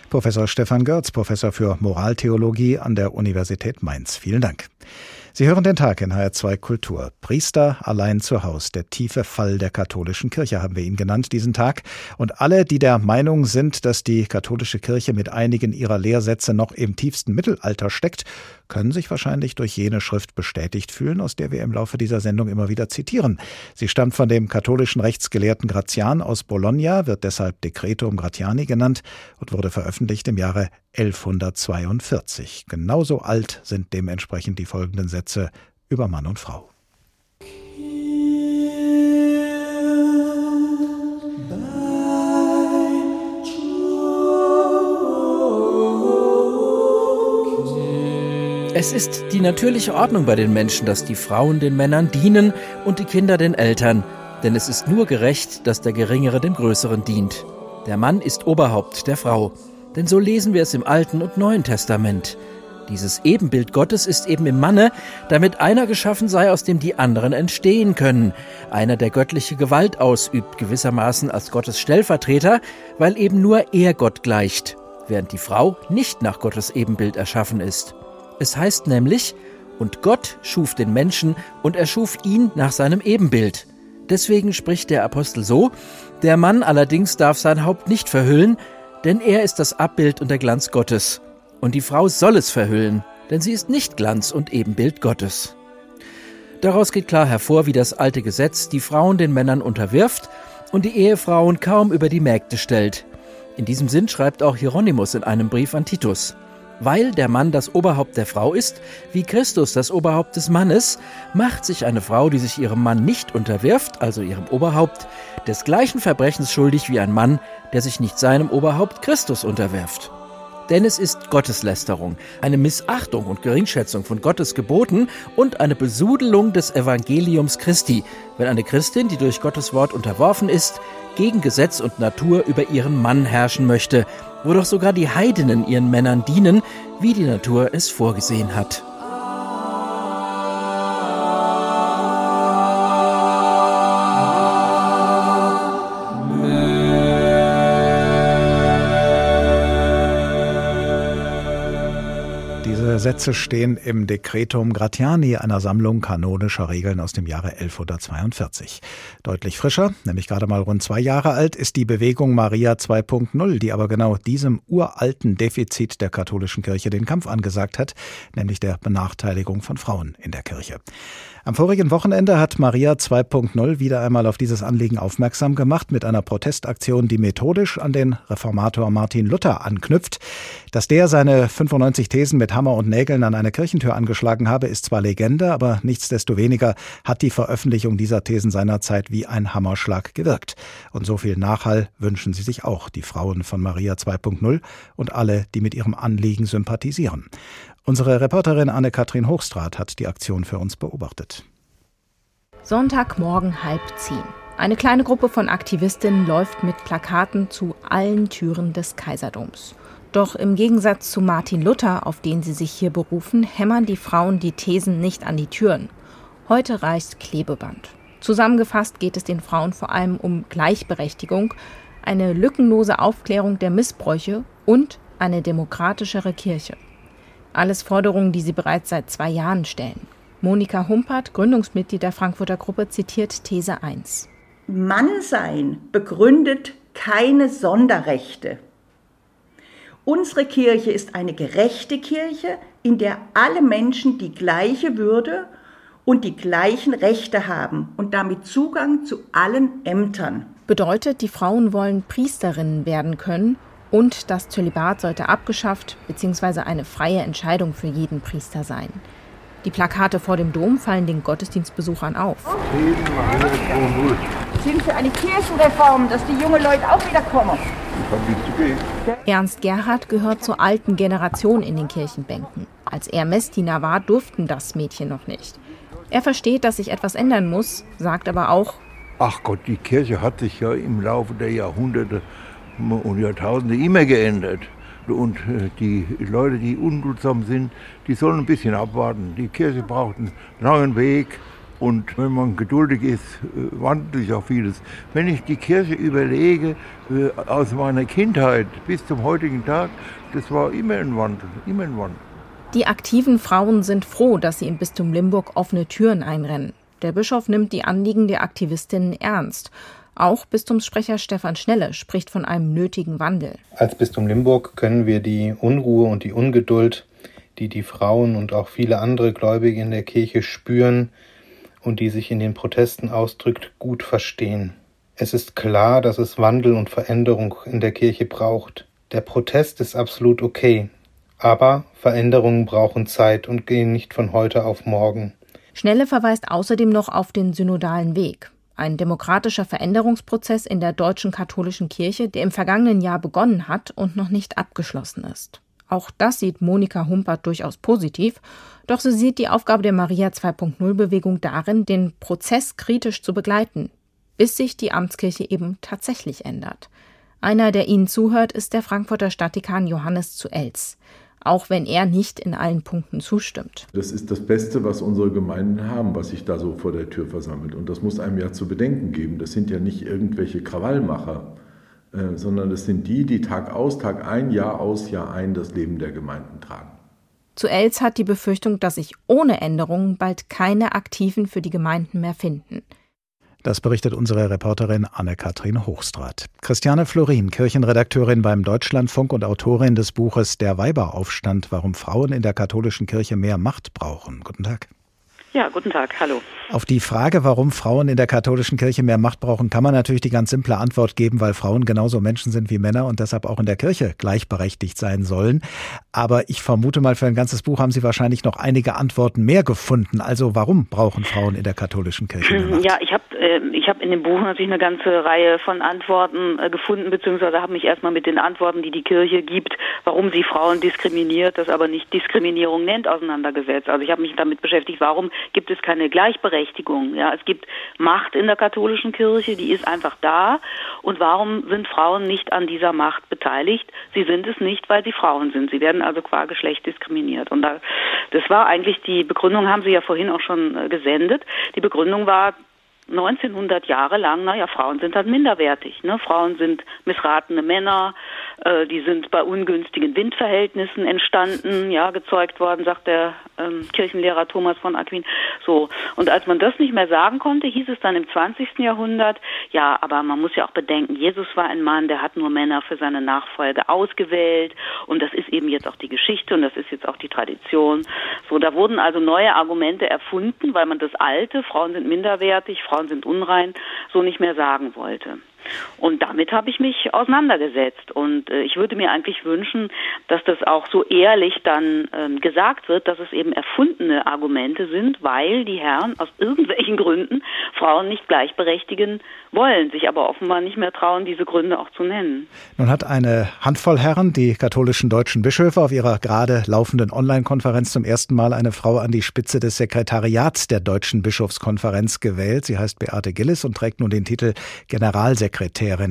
Speaker 2: Professor Stefan Görz, Professor für Moraltheologie an der Universität Mainz. Vielen Dank. Sie hören den Tag in HR2 Kultur. Priester allein zu Haus. Der tiefe Fall der katholischen Kirche haben wir ihn genannt, diesen Tag. Und alle, die der Meinung sind, dass die katholische Kirche mit einigen ihrer Lehrsätze noch im tiefsten Mittelalter steckt, können sich wahrscheinlich durch jene Schrift bestätigt fühlen, aus der wir im Laufe dieser Sendung immer wieder zitieren. Sie stammt von dem katholischen Rechtsgelehrten Gratian aus Bologna, wird deshalb Decretum Gratiani genannt und wurde veröffentlicht im Jahre 1142. Genauso alt sind dementsprechend die folgenden Sätze über Mann und Frau.
Speaker 14: Es ist die natürliche Ordnung bei den Menschen, dass die Frauen den Männern dienen und die Kinder den Eltern, denn es ist nur gerecht, dass der Geringere dem Größeren dient. Der Mann ist Oberhaupt der Frau. Denn so lesen wir es im Alten und Neuen Testament. Dieses Ebenbild Gottes ist eben im Manne, damit einer geschaffen sei, aus dem die anderen entstehen können. Einer, der göttliche Gewalt ausübt, gewissermaßen als Gottes Stellvertreter, weil eben nur er Gott gleicht, während die Frau nicht nach Gottes Ebenbild erschaffen ist. Es heißt nämlich, und Gott schuf den Menschen und erschuf ihn nach seinem Ebenbild. Deswegen spricht der Apostel so, der Mann allerdings darf sein Haupt nicht verhüllen, denn er ist das Abbild und der Glanz Gottes. Und die Frau soll es verhüllen, denn sie ist nicht Glanz und Ebenbild Gottes. Daraus geht klar hervor, wie das alte Gesetz die Frauen den Männern unterwirft und die Ehefrauen kaum über die Mägde stellt. In diesem Sinn schreibt auch Hieronymus in einem Brief an Titus. Weil der Mann das Oberhaupt der Frau ist, wie Christus das Oberhaupt des Mannes, macht sich eine Frau, die sich ihrem Mann nicht unterwirft, also ihrem Oberhaupt, des gleichen Verbrechens schuldig wie ein Mann, der sich nicht seinem Oberhaupt Christus unterwirft. Denn es ist Gotteslästerung, eine Missachtung und Geringschätzung von Gottes Geboten und eine Besudelung des Evangeliums Christi, wenn eine Christin, die durch Gottes Wort unterworfen ist, gegen Gesetz und Natur über ihren Mann herrschen möchte, wo doch sogar die Heidenen ihren Männern dienen, wie die Natur es vorgesehen hat.
Speaker 2: Sätze stehen im Decretum Gratiani, einer Sammlung kanonischer Regeln aus dem Jahre 1142. Deutlich frischer, nämlich gerade mal rund zwei Jahre alt, ist die Bewegung Maria 2.0, die aber genau diesem uralten Defizit der katholischen Kirche den Kampf angesagt hat, nämlich der Benachteiligung von Frauen in der Kirche. Am vorigen Wochenende hat Maria 2.0 wieder einmal auf dieses Anliegen aufmerksam gemacht mit einer Protestaktion, die methodisch an den Reformator Martin Luther anknüpft. Dass der seine 95 Thesen mit Hammer und Nägeln an eine Kirchentür angeschlagen habe, ist zwar Legende, aber nichtsdestoweniger hat die Veröffentlichung dieser Thesen seinerzeit wie ein Hammerschlag gewirkt. Und so viel Nachhall wünschen sie sich auch, die Frauen von Maria 2.0 und alle, die mit ihrem Anliegen sympathisieren. Unsere Reporterin Anne-Kathrin Hochstrat hat die Aktion für uns beobachtet.
Speaker 17: Sonntagmorgen halb zehn. Eine kleine Gruppe von Aktivistinnen läuft mit Plakaten zu allen Türen des Kaiserdoms. Doch im Gegensatz zu Martin Luther, auf den sie sich hier berufen, hämmern die Frauen die Thesen nicht an die Türen. Heute reicht Klebeband. Zusammengefasst geht es den Frauen vor allem um Gleichberechtigung, eine lückenlose Aufklärung der Missbräuche und eine demokratischere Kirche. Alles Forderungen, die sie bereits seit zwei Jahren stellen. Monika Humpert, Gründungsmitglied der Frankfurter Gruppe, zitiert These 1.
Speaker 18: Mannsein begründet keine Sonderrechte. Unsere Kirche ist eine gerechte Kirche, in der alle Menschen die gleiche Würde und die gleichen Rechte haben und damit Zugang zu allen Ämtern.
Speaker 17: Bedeutet, die Frauen wollen Priesterinnen werden können und das Zölibat sollte abgeschafft bzw. eine freie Entscheidung für jeden Priester sein. Die Plakate vor dem Dom fallen den Gottesdienstbesuchern auf.
Speaker 18: Sind für eine Kirchenreform, dass die jungen Leute auch wieder kommen.
Speaker 17: Ernst Gerhard gehört zur alten Generation in den Kirchenbänken. Als er Messdiener war, durften das Mädchen noch nicht. Er versteht, dass sich etwas ändern muss, sagt aber auch,
Speaker 19: Ach Gott, die Kirche hat sich ja im Laufe der Jahrhunderte und Jahrtausende immer geändert. Und äh, die Leute, die unduldsam sind, die sollen ein bisschen abwarten. Die Kirche braucht einen langen Weg. Und wenn man geduldig ist, wandelt sich auch vieles. Wenn ich die Kirche überlege, äh, aus meiner Kindheit bis zum heutigen Tag, das war immer ein Wandel, immer ein Wandel.
Speaker 17: Die aktiven Frauen sind froh, dass sie im Bistum Limburg offene Türen einrennen. Der Bischof nimmt die Anliegen der Aktivistinnen ernst auch Bistumssprecher Stefan Schnelle spricht von einem nötigen Wandel.
Speaker 20: Als Bistum Limburg können wir die Unruhe und die Ungeduld, die die Frauen und auch viele andere Gläubige in der Kirche spüren und die sich in den Protesten ausdrückt, gut verstehen. Es ist klar, dass es Wandel und Veränderung in der Kirche braucht. Der Protest ist absolut okay, aber Veränderungen brauchen Zeit und gehen nicht von heute auf morgen.
Speaker 17: Schnelle verweist außerdem noch auf den synodalen Weg ein demokratischer Veränderungsprozess in der deutschen katholischen Kirche, der im vergangenen Jahr begonnen hat und noch nicht abgeschlossen ist. Auch das sieht Monika Humpert durchaus positiv, doch sie sieht die Aufgabe der Maria 2.0 Bewegung darin, den Prozess kritisch zu begleiten, bis sich die Amtskirche eben tatsächlich ändert. Einer, der ihnen zuhört, ist der Frankfurter Stadtdekan Johannes zu Els auch wenn er nicht in allen Punkten zustimmt.
Speaker 21: Das ist das Beste, was unsere Gemeinden haben, was sich da so vor der Tür versammelt. Und das muss einem ja zu bedenken geben. Das sind ja nicht irgendwelche Krawallmacher, äh, sondern das sind die, die Tag aus, Tag ein, Jahr aus, Jahr ein das Leben der Gemeinden tragen.
Speaker 17: Zu Els hat die Befürchtung, dass sich ohne Änderungen bald keine Aktiven für die Gemeinden mehr finden.
Speaker 2: Das berichtet unsere Reporterin Anne-Kathrin Hochstrat. Christiane Florin, Kirchenredakteurin beim Deutschlandfunk und Autorin des Buches Der Weiberaufstand, warum Frauen in der katholischen Kirche mehr Macht brauchen. Guten Tag.
Speaker 22: Ja, guten Tag, hallo.
Speaker 2: Auf die Frage, warum Frauen in der katholischen Kirche mehr Macht brauchen, kann man natürlich die ganz simple Antwort geben, weil Frauen genauso Menschen sind wie Männer und deshalb auch in der Kirche gleichberechtigt sein sollen. Aber ich vermute mal, für ein ganzes Buch haben Sie wahrscheinlich noch einige Antworten mehr gefunden. Also warum brauchen Frauen in der katholischen Kirche mehr Macht?
Speaker 22: Ja, ich habe äh, ich hab in dem Buch natürlich eine ganze Reihe von Antworten äh, gefunden, beziehungsweise habe mich erstmal mit den Antworten, die die Kirche gibt, warum sie Frauen diskriminiert, das aber nicht Diskriminierung nennt, auseinandergesetzt. Also ich habe mich damit beschäftigt, warum gibt es keine Gleichberechtigung. Ja, es gibt Macht in der katholischen Kirche, die ist einfach da. Und warum sind Frauen nicht an dieser Macht beteiligt? Sie sind es nicht, weil sie Frauen sind. Sie werden also qua Geschlecht diskriminiert. Und da, das war eigentlich die Begründung, haben Sie ja vorhin auch schon äh, gesendet. Die Begründung war, 1900 Jahre lang, naja, Frauen sind halt minderwertig. Ne? Frauen sind missratene Männer, äh, die sind bei ungünstigen Windverhältnissen entstanden, ja, gezeugt worden, sagt der ähm, Kirchenlehrer Thomas von Aquin. So. Und als man das nicht mehr sagen konnte, hieß es dann im 20. Jahrhundert, ja, aber man muss ja auch bedenken, Jesus war ein Mann, der hat nur Männer für seine Nachfolge ausgewählt und das ist eben jetzt auch die Geschichte und das ist jetzt auch die Tradition. So, da wurden also neue Argumente erfunden, weil man das alte, Frauen sind minderwertig, Frauen sind unrein, so nicht mehr sagen wollte. Und damit habe ich mich auseinandergesetzt. Und äh, ich würde mir eigentlich wünschen, dass das auch so ehrlich dann ähm, gesagt wird, dass es eben erfundene Argumente sind, weil die Herren aus irgendwelchen Gründen Frauen nicht gleichberechtigen wollen, sich aber offenbar nicht mehr trauen, diese Gründe auch zu nennen.
Speaker 2: Nun hat eine Handvoll Herren, die katholischen deutschen Bischöfe, auf ihrer gerade laufenden Online-Konferenz zum ersten Mal eine Frau an die Spitze des Sekretariats der Deutschen Bischofskonferenz gewählt. Sie heißt Beate Gillis und trägt nun den Titel Generalsekretärin.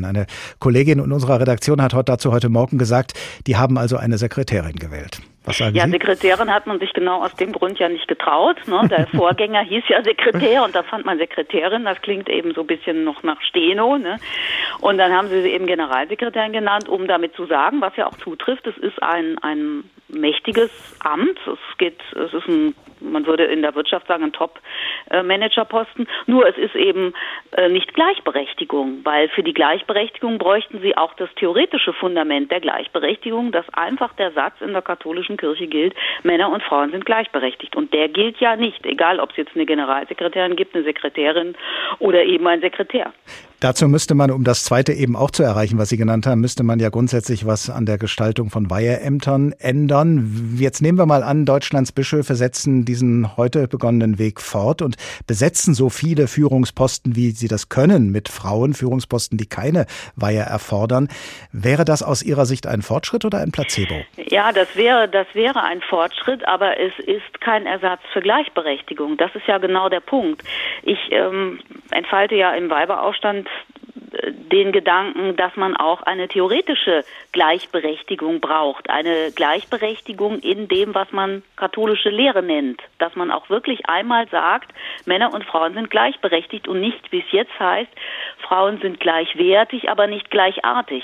Speaker 2: Eine Kollegin in unserer Redaktion hat dazu heute Morgen gesagt, die haben also eine Sekretärin gewählt. Was sagen
Speaker 22: ja,
Speaker 2: Sie?
Speaker 22: Sekretärin hat man sich genau aus dem Grund ja nicht getraut. Ne? Der Vorgänger hieß ja Sekretär und da fand man Sekretärin. Das klingt eben so ein bisschen noch nach Steno. Ne? Und dann haben sie sie eben Generalsekretärin genannt, um damit zu sagen, was ja auch zutrifft, es ist ein, ein mächtiges Amt. Es geht, es ist ein, man würde in der Wirtschaft sagen, ein Top-Manager-Posten. Nur es ist eben äh, nicht Gleichberechtigung, weil für die Gleichberechtigung bräuchten sie auch das theoretische Fundament der Gleichberechtigung, dass einfach der Satz in der katholischen Kirche gilt, Männer und Frauen sind gleichberechtigt. Und der gilt ja nicht, egal ob es jetzt eine Generalsekretärin gibt, eine Sekretärin oder eben ein Sekretär.
Speaker 2: Dazu müsste man, um das Zweite eben auch zu erreichen, was Sie genannt haben, müsste man ja grundsätzlich was an der Gestaltung von Weiheämtern ändern. Jetzt nehmen wir mal an, Deutschlands Bischöfe setzen diesen heute begonnenen Weg fort und besetzen so viele Führungsposten, wie sie das können, mit Frauen, Führungsposten, die keine Weihe erfordern. Wäre das aus Ihrer Sicht ein Fortschritt oder ein Placebo?
Speaker 22: Ja, das wäre, das wäre ein Fortschritt, aber es ist kein Ersatz für Gleichberechtigung. Das ist ja genau der Punkt. Ich ähm, entfalte ja im Weiberaufstand den Gedanken, dass man auch eine theoretische Gleichberechtigung braucht, eine Gleichberechtigung in dem, was man katholische Lehre nennt, dass man auch wirklich einmal sagt, Männer und Frauen sind gleichberechtigt und nicht, wie es jetzt heißt, Frauen sind gleichwertig, aber nicht gleichartig.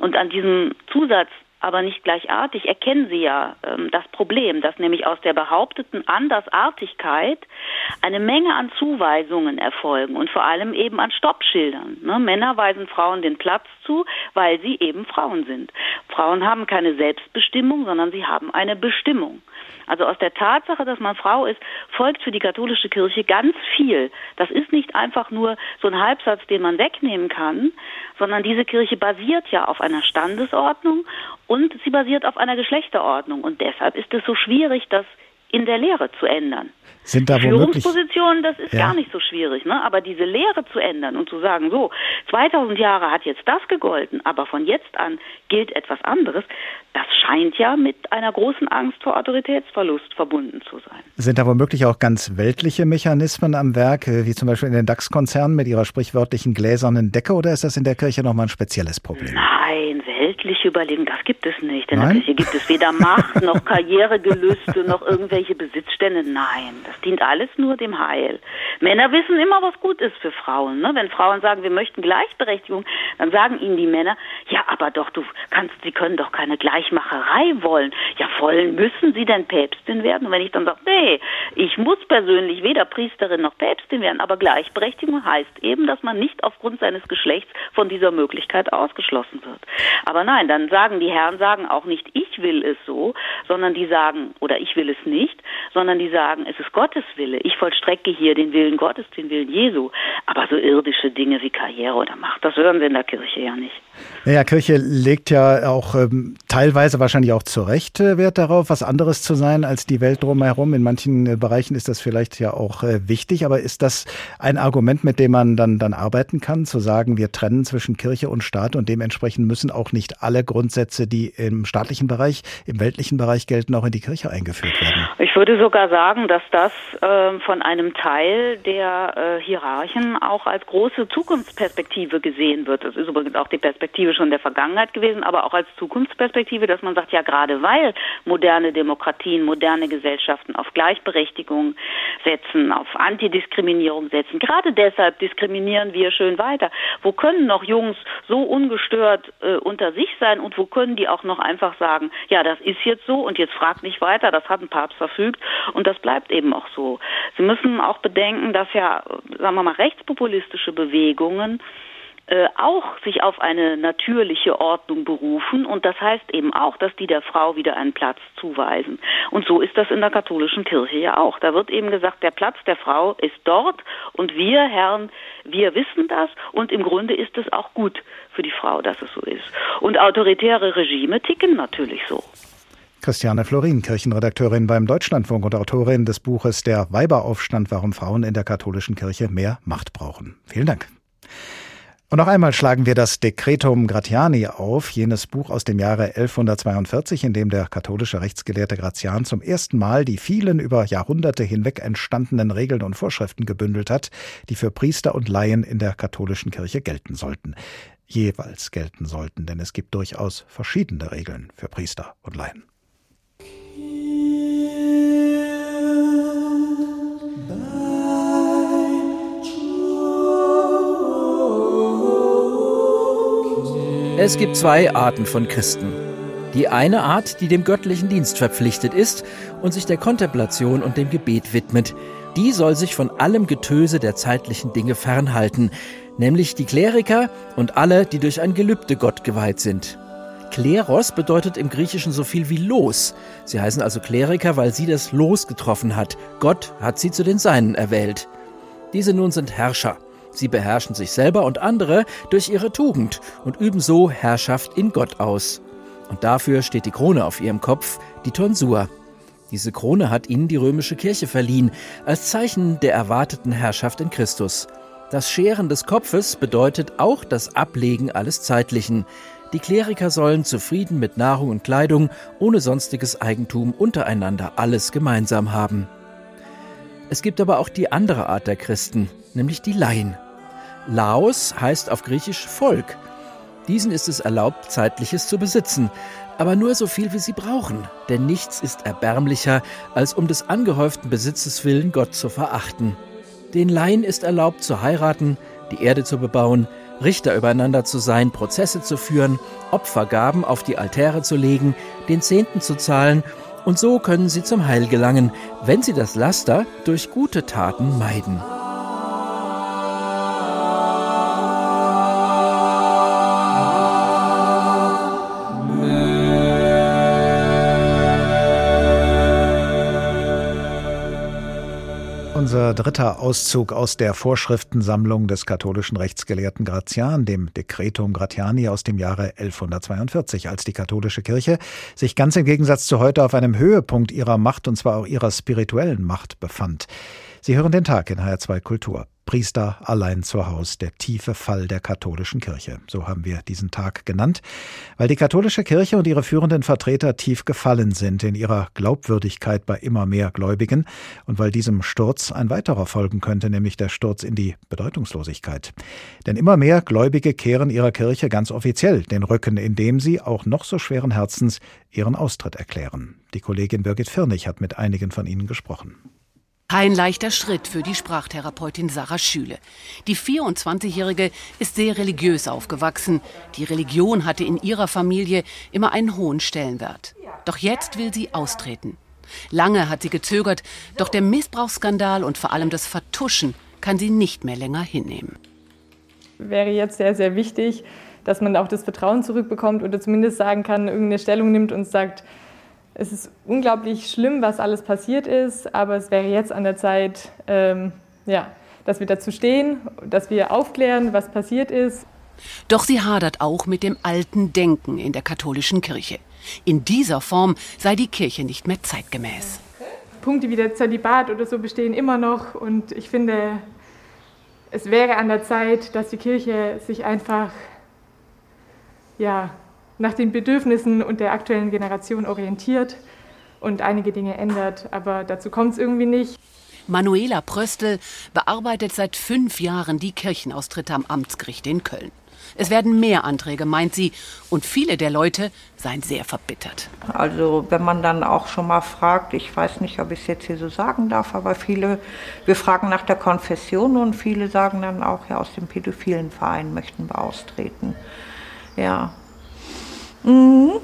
Speaker 22: Und an diesem Zusatz aber nicht gleichartig, erkennen Sie ja ähm, das Problem, dass nämlich aus der behaupteten Andersartigkeit eine Menge an Zuweisungen erfolgen und vor allem eben an Stoppschildern. Ne? Männer weisen Frauen den Platz zu, weil sie eben Frauen sind. Frauen haben keine Selbstbestimmung, sondern sie haben eine Bestimmung. Also aus der Tatsache, dass man Frau ist, folgt für die katholische Kirche ganz viel. Das ist nicht einfach nur so ein Halbsatz, den man wegnehmen kann, sondern diese Kirche basiert ja auf einer Standesordnung und sie basiert auf einer Geschlechterordnung. Und deshalb ist es so schwierig, das in der Lehre zu ändern.
Speaker 2: Sind da
Speaker 22: Führungspositionen, das ist ja. gar nicht so schwierig, ne? Aber diese Lehre zu ändern und zu sagen, so, 2000 Jahre hat jetzt das gegolten, aber von jetzt an gilt etwas anderes, das scheint ja mit einer großen Angst vor Autoritätsverlust verbunden zu sein.
Speaker 2: Sind da womöglich auch ganz weltliche Mechanismen am Werk, äh, wie zum Beispiel in den DAX-Konzernen mit ihrer sprichwörtlichen gläsernen Decke, oder ist das in der Kirche nochmal ein spezielles Problem?
Speaker 22: Nein, weltliche Überlegung, das gibt es nicht. In Nein? der Kirche gibt es weder Macht noch Karrieregelüste noch irgendwelche Besitzstände. Nein, das dient alles nur dem Heil. Männer wissen immer, was gut ist für Frauen. Ne? Wenn Frauen sagen, wir möchten Gleichberechtigung, dann sagen ihnen die Männer, ja, aber doch, du kannst, sie können doch keine Gleichmacherei wollen. Ja, wollen, müssen sie denn Päpstin werden? Und wenn ich dann sage, nee, ich muss persönlich weder Priesterin noch Päpstin werden, aber Gleichberechtigung heißt eben, dass man nicht aufgrund seines Geschlechts von dieser Möglichkeit ausgeschlossen wird. Aber nein, dann sagen die Herren sagen auch nicht, ich will es so, sondern die sagen, oder ich will es nicht, sondern die sagen, es ist Gottes Wille. Ich vollstrecke hier den Willen Gottes, den Willen Jesu. Aber so irdische Dinge wie Karriere oder Macht, das hören wir in der Kirche ja nicht.
Speaker 2: Naja, Kirche legt ja auch ähm, teilweise wahrscheinlich auch zu Recht äh, Wert darauf, was anderes zu sein als die Welt drumherum. In manchen äh, Bereichen ist das vielleicht ja auch äh, wichtig, aber ist das ein Argument, mit dem man dann, dann arbeiten kann, zu sagen, wir trennen zwischen Kirche und Staat und dementsprechend müssen auch nicht alle Grundsätze, die im staatlichen Bereich, im weltlichen Bereich gelten, auch in die Kirche eingeführt werden?
Speaker 22: Ich würde sogar sagen, dass das äh, von einem Teil der äh, Hierarchen auch als große Zukunftsperspektive gesehen wird. Das ist übrigens auch die Perspektive schon der Vergangenheit gewesen, aber auch als Zukunftsperspektive, dass man sagt, ja gerade weil moderne Demokratien, moderne Gesellschaften auf Gleichberechtigung setzen, auf Antidiskriminierung setzen, gerade deshalb diskriminieren wir schön weiter. Wo können noch Jungs so ungestört äh, unter sich sein und wo können die auch noch einfach sagen, ja, das ist jetzt so und jetzt fragt nicht weiter, das hat ein Papst verfügt und das bleibt eben auch so. Sie müssen auch bedenken, dass ja, sagen wir mal, rechtspopulistische Bewegungen äh, auch sich auf eine natürliche Ordnung berufen und das heißt eben auch, dass die der Frau wieder einen Platz zuweisen. Und so ist das in der katholischen Kirche ja auch. Da wird eben gesagt, der Platz der Frau ist dort und wir Herren, wir wissen das und im Grunde ist es auch gut für die Frau, dass es so ist. Und autoritäre Regime ticken natürlich so.
Speaker 2: Christiane Florin, Kirchenredakteurin beim Deutschlandfunk und Autorin des Buches Der Weiberaufstand, warum Frauen in der katholischen Kirche mehr Macht brauchen. Vielen Dank. Und noch einmal schlagen wir das Decretum Gratiani auf, jenes Buch aus dem Jahre 1142, in dem der katholische Rechtsgelehrte Gratian zum ersten Mal die vielen über Jahrhunderte hinweg entstandenen Regeln und Vorschriften gebündelt hat, die für Priester und Laien in der katholischen Kirche gelten sollten. Jeweils gelten sollten, denn es gibt durchaus verschiedene Regeln für Priester und Laien.
Speaker 14: Es gibt zwei Arten von Christen. Die eine Art, die dem göttlichen Dienst verpflichtet ist und sich der Kontemplation und dem Gebet widmet, die soll sich von allem Getöse der zeitlichen Dinge fernhalten, nämlich die Kleriker und alle, die durch ein Gelübde Gott geweiht sind. Kleros bedeutet im Griechischen so viel wie Los. Sie heißen also Kleriker, weil sie das Los getroffen hat. Gott hat sie zu den Seinen erwählt. Diese nun sind Herrscher. Sie beherrschen sich selber und andere durch ihre Tugend und üben so Herrschaft in Gott aus. Und dafür steht die Krone auf ihrem Kopf, die Tonsur. Diese Krone hat ihnen die römische Kirche verliehen, als Zeichen der erwarteten Herrschaft in Christus. Das Scheren des Kopfes bedeutet auch das Ablegen alles Zeitlichen. Die Kleriker sollen zufrieden mit Nahrung und Kleidung, ohne sonstiges Eigentum untereinander alles gemeinsam haben. Es gibt aber auch die andere Art der Christen, nämlich die Laien. Laos heißt auf Griechisch Volk. Diesen ist es erlaubt, Zeitliches zu besitzen, aber nur so viel, wie sie brauchen, denn nichts ist erbärmlicher, als um des angehäuften Besitzes willen Gott zu verachten. Den Laien ist erlaubt zu heiraten, die Erde zu bebauen, Richter übereinander zu sein, Prozesse zu führen, Opfergaben auf die Altäre zu legen, den Zehnten zu zahlen, und so können sie zum Heil gelangen, wenn sie das Laster durch gute Taten meiden.
Speaker 2: Unser dritter Auszug aus der Vorschriftensammlung des katholischen Rechtsgelehrten Gratian, dem Decretum Gratiani aus dem Jahre 1142, als die katholische Kirche sich ganz im Gegensatz zu heute auf einem Höhepunkt ihrer Macht und zwar auch ihrer spirituellen Macht befand. Sie hören den Tag in HR2 Kultur. Priester allein zu Haus, der tiefe Fall der katholischen Kirche. So haben wir diesen Tag genannt, weil die katholische Kirche und ihre führenden Vertreter tief gefallen sind in ihrer Glaubwürdigkeit bei immer mehr Gläubigen und weil diesem Sturz ein weiterer folgen könnte, nämlich der Sturz in die Bedeutungslosigkeit. Denn immer mehr Gläubige kehren ihrer Kirche ganz offiziell den Rücken, indem sie auch noch so schweren Herzens ihren Austritt erklären. Die Kollegin Birgit Firnig hat mit einigen von ihnen gesprochen.
Speaker 23: Kein leichter Schritt für die Sprachtherapeutin Sarah Schüle. Die 24-Jährige ist sehr religiös aufgewachsen. Die Religion hatte in ihrer Familie immer einen hohen Stellenwert. Doch jetzt will sie austreten. Lange hat sie gezögert, doch der Missbrauchsskandal und vor allem das Vertuschen kann sie nicht mehr länger hinnehmen.
Speaker 24: Wäre jetzt sehr, sehr wichtig, dass man auch das Vertrauen zurückbekommt oder zumindest sagen kann, irgendeine Stellung nimmt und sagt, es ist unglaublich schlimm, was alles passiert ist, aber es wäre jetzt an der Zeit, ähm, ja, dass wir dazu stehen, dass wir aufklären, was passiert ist.
Speaker 23: Doch sie hadert auch mit dem alten Denken in der katholischen Kirche. In dieser Form sei die Kirche nicht mehr zeitgemäß.
Speaker 24: Punkte wie der Zölibat oder so bestehen immer noch und ich finde, es wäre an der Zeit, dass die Kirche sich einfach ja, nach den Bedürfnissen und der aktuellen Generation orientiert und einige Dinge ändert. Aber dazu kommt es irgendwie nicht.
Speaker 23: Manuela Pröstl bearbeitet seit fünf Jahren die Kirchenaustritte am Amtsgericht in Köln. Es werden mehr Anträge, meint sie, und viele der Leute seien sehr verbittert.
Speaker 25: Also wenn man dann auch schon mal fragt, ich weiß nicht, ob ich es jetzt hier so sagen darf, aber viele, wir fragen nach der Konfession und viele sagen dann auch, ja, aus dem pädophilen Verein möchten wir austreten. Ja.
Speaker 23: Mhm.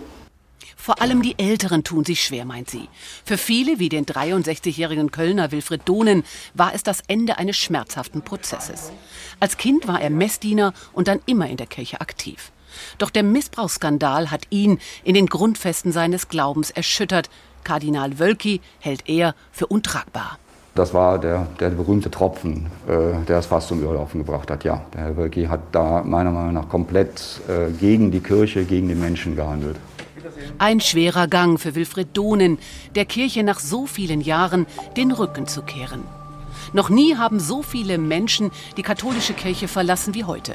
Speaker 23: Vor allem die Älteren tun sich schwer, meint sie. Für viele, wie den 63-jährigen Kölner Wilfried Dohnen, war es das Ende eines schmerzhaften Prozesses. Als Kind war er Messdiener und dann immer in der Kirche aktiv. Doch der Missbrauchsskandal hat ihn in den Grundfesten seines Glaubens erschüttert. Kardinal Wölki hält er für untragbar.
Speaker 26: Das war der, der berühmte Tropfen, äh, der es fast zum Überlaufen gebracht hat. Ja, der Herr Wölki hat da meiner Meinung nach komplett äh, gegen die Kirche, gegen den Menschen gehandelt.
Speaker 23: Ein schwerer Gang für Wilfried Dohnen, der Kirche nach so vielen Jahren den Rücken zu kehren. Noch nie haben so viele Menschen die katholische Kirche verlassen wie heute.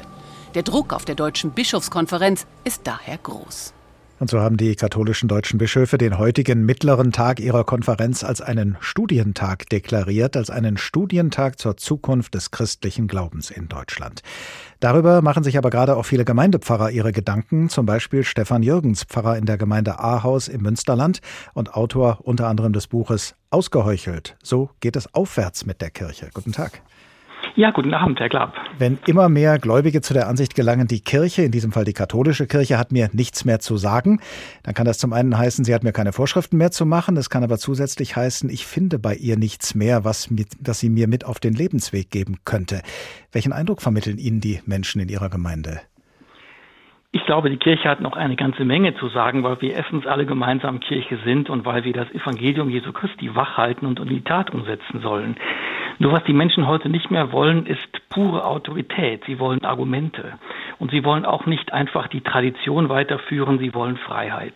Speaker 23: Der Druck auf der Deutschen Bischofskonferenz ist daher groß.
Speaker 2: Und so haben die katholischen deutschen Bischöfe den heutigen mittleren Tag ihrer Konferenz als einen Studientag deklariert, als einen Studientag zur Zukunft des christlichen Glaubens in Deutschland. Darüber machen sich aber gerade auch viele Gemeindepfarrer ihre Gedanken, zum Beispiel Stefan Jürgens, Pfarrer in der Gemeinde Ahaus im Münsterland und Autor unter anderem des Buches Ausgeheuchelt. So geht es aufwärts mit der Kirche. Guten Tag.
Speaker 27: Ja, guten Abend, Herr Glaub.
Speaker 2: Wenn immer mehr Gläubige zu der Ansicht gelangen, die Kirche, in diesem Fall die katholische Kirche, hat mir nichts mehr zu sagen, dann kann das zum einen heißen, sie hat mir keine Vorschriften mehr zu machen. Es kann aber zusätzlich heißen, ich finde bei ihr nichts mehr, was, mit, was sie mir mit auf den Lebensweg geben könnte. Welchen Eindruck vermitteln Ihnen die Menschen in Ihrer Gemeinde?
Speaker 27: Ich glaube, die Kirche hat noch eine ganze Menge zu sagen, weil wir erstens alle gemeinsam Kirche sind und weil wir das Evangelium Jesu Christi wachhalten und in die Tat umsetzen sollen. Nur was die Menschen heute nicht mehr wollen, ist pure Autorität. Sie wollen Argumente. Und sie wollen auch nicht einfach die Tradition weiterführen, sie wollen Freiheit.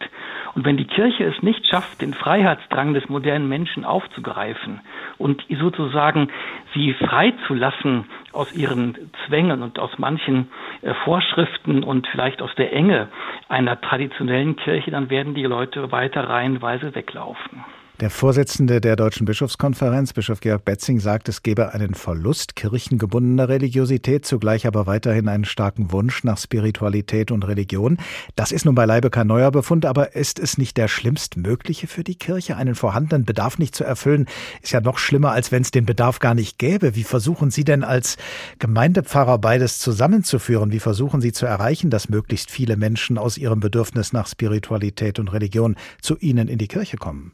Speaker 27: Und wenn die Kirche es nicht schafft, den Freiheitsdrang des modernen Menschen aufzugreifen und sozusagen sie freizulassen aus ihren Zwängen und aus manchen äh, Vorschriften und vielleicht aus der Enge einer traditionellen Kirche, dann werden die Leute weiter reihenweise weglaufen.
Speaker 2: Der Vorsitzende der Deutschen Bischofskonferenz, Bischof Georg Betzing, sagt, es gebe einen Verlust kirchengebundener Religiosität, zugleich aber weiterhin einen starken Wunsch nach Spiritualität und Religion. Das ist nun beileibe kein neuer Befund, aber ist es nicht der schlimmstmögliche für die Kirche? Einen vorhandenen Bedarf nicht zu erfüllen, ist ja noch schlimmer, als wenn es den Bedarf gar nicht gäbe. Wie versuchen Sie denn als Gemeindepfarrer beides zusammenzuführen? Wie versuchen Sie zu erreichen, dass möglichst viele Menschen aus ihrem Bedürfnis nach Spiritualität und Religion zu Ihnen in die Kirche kommen?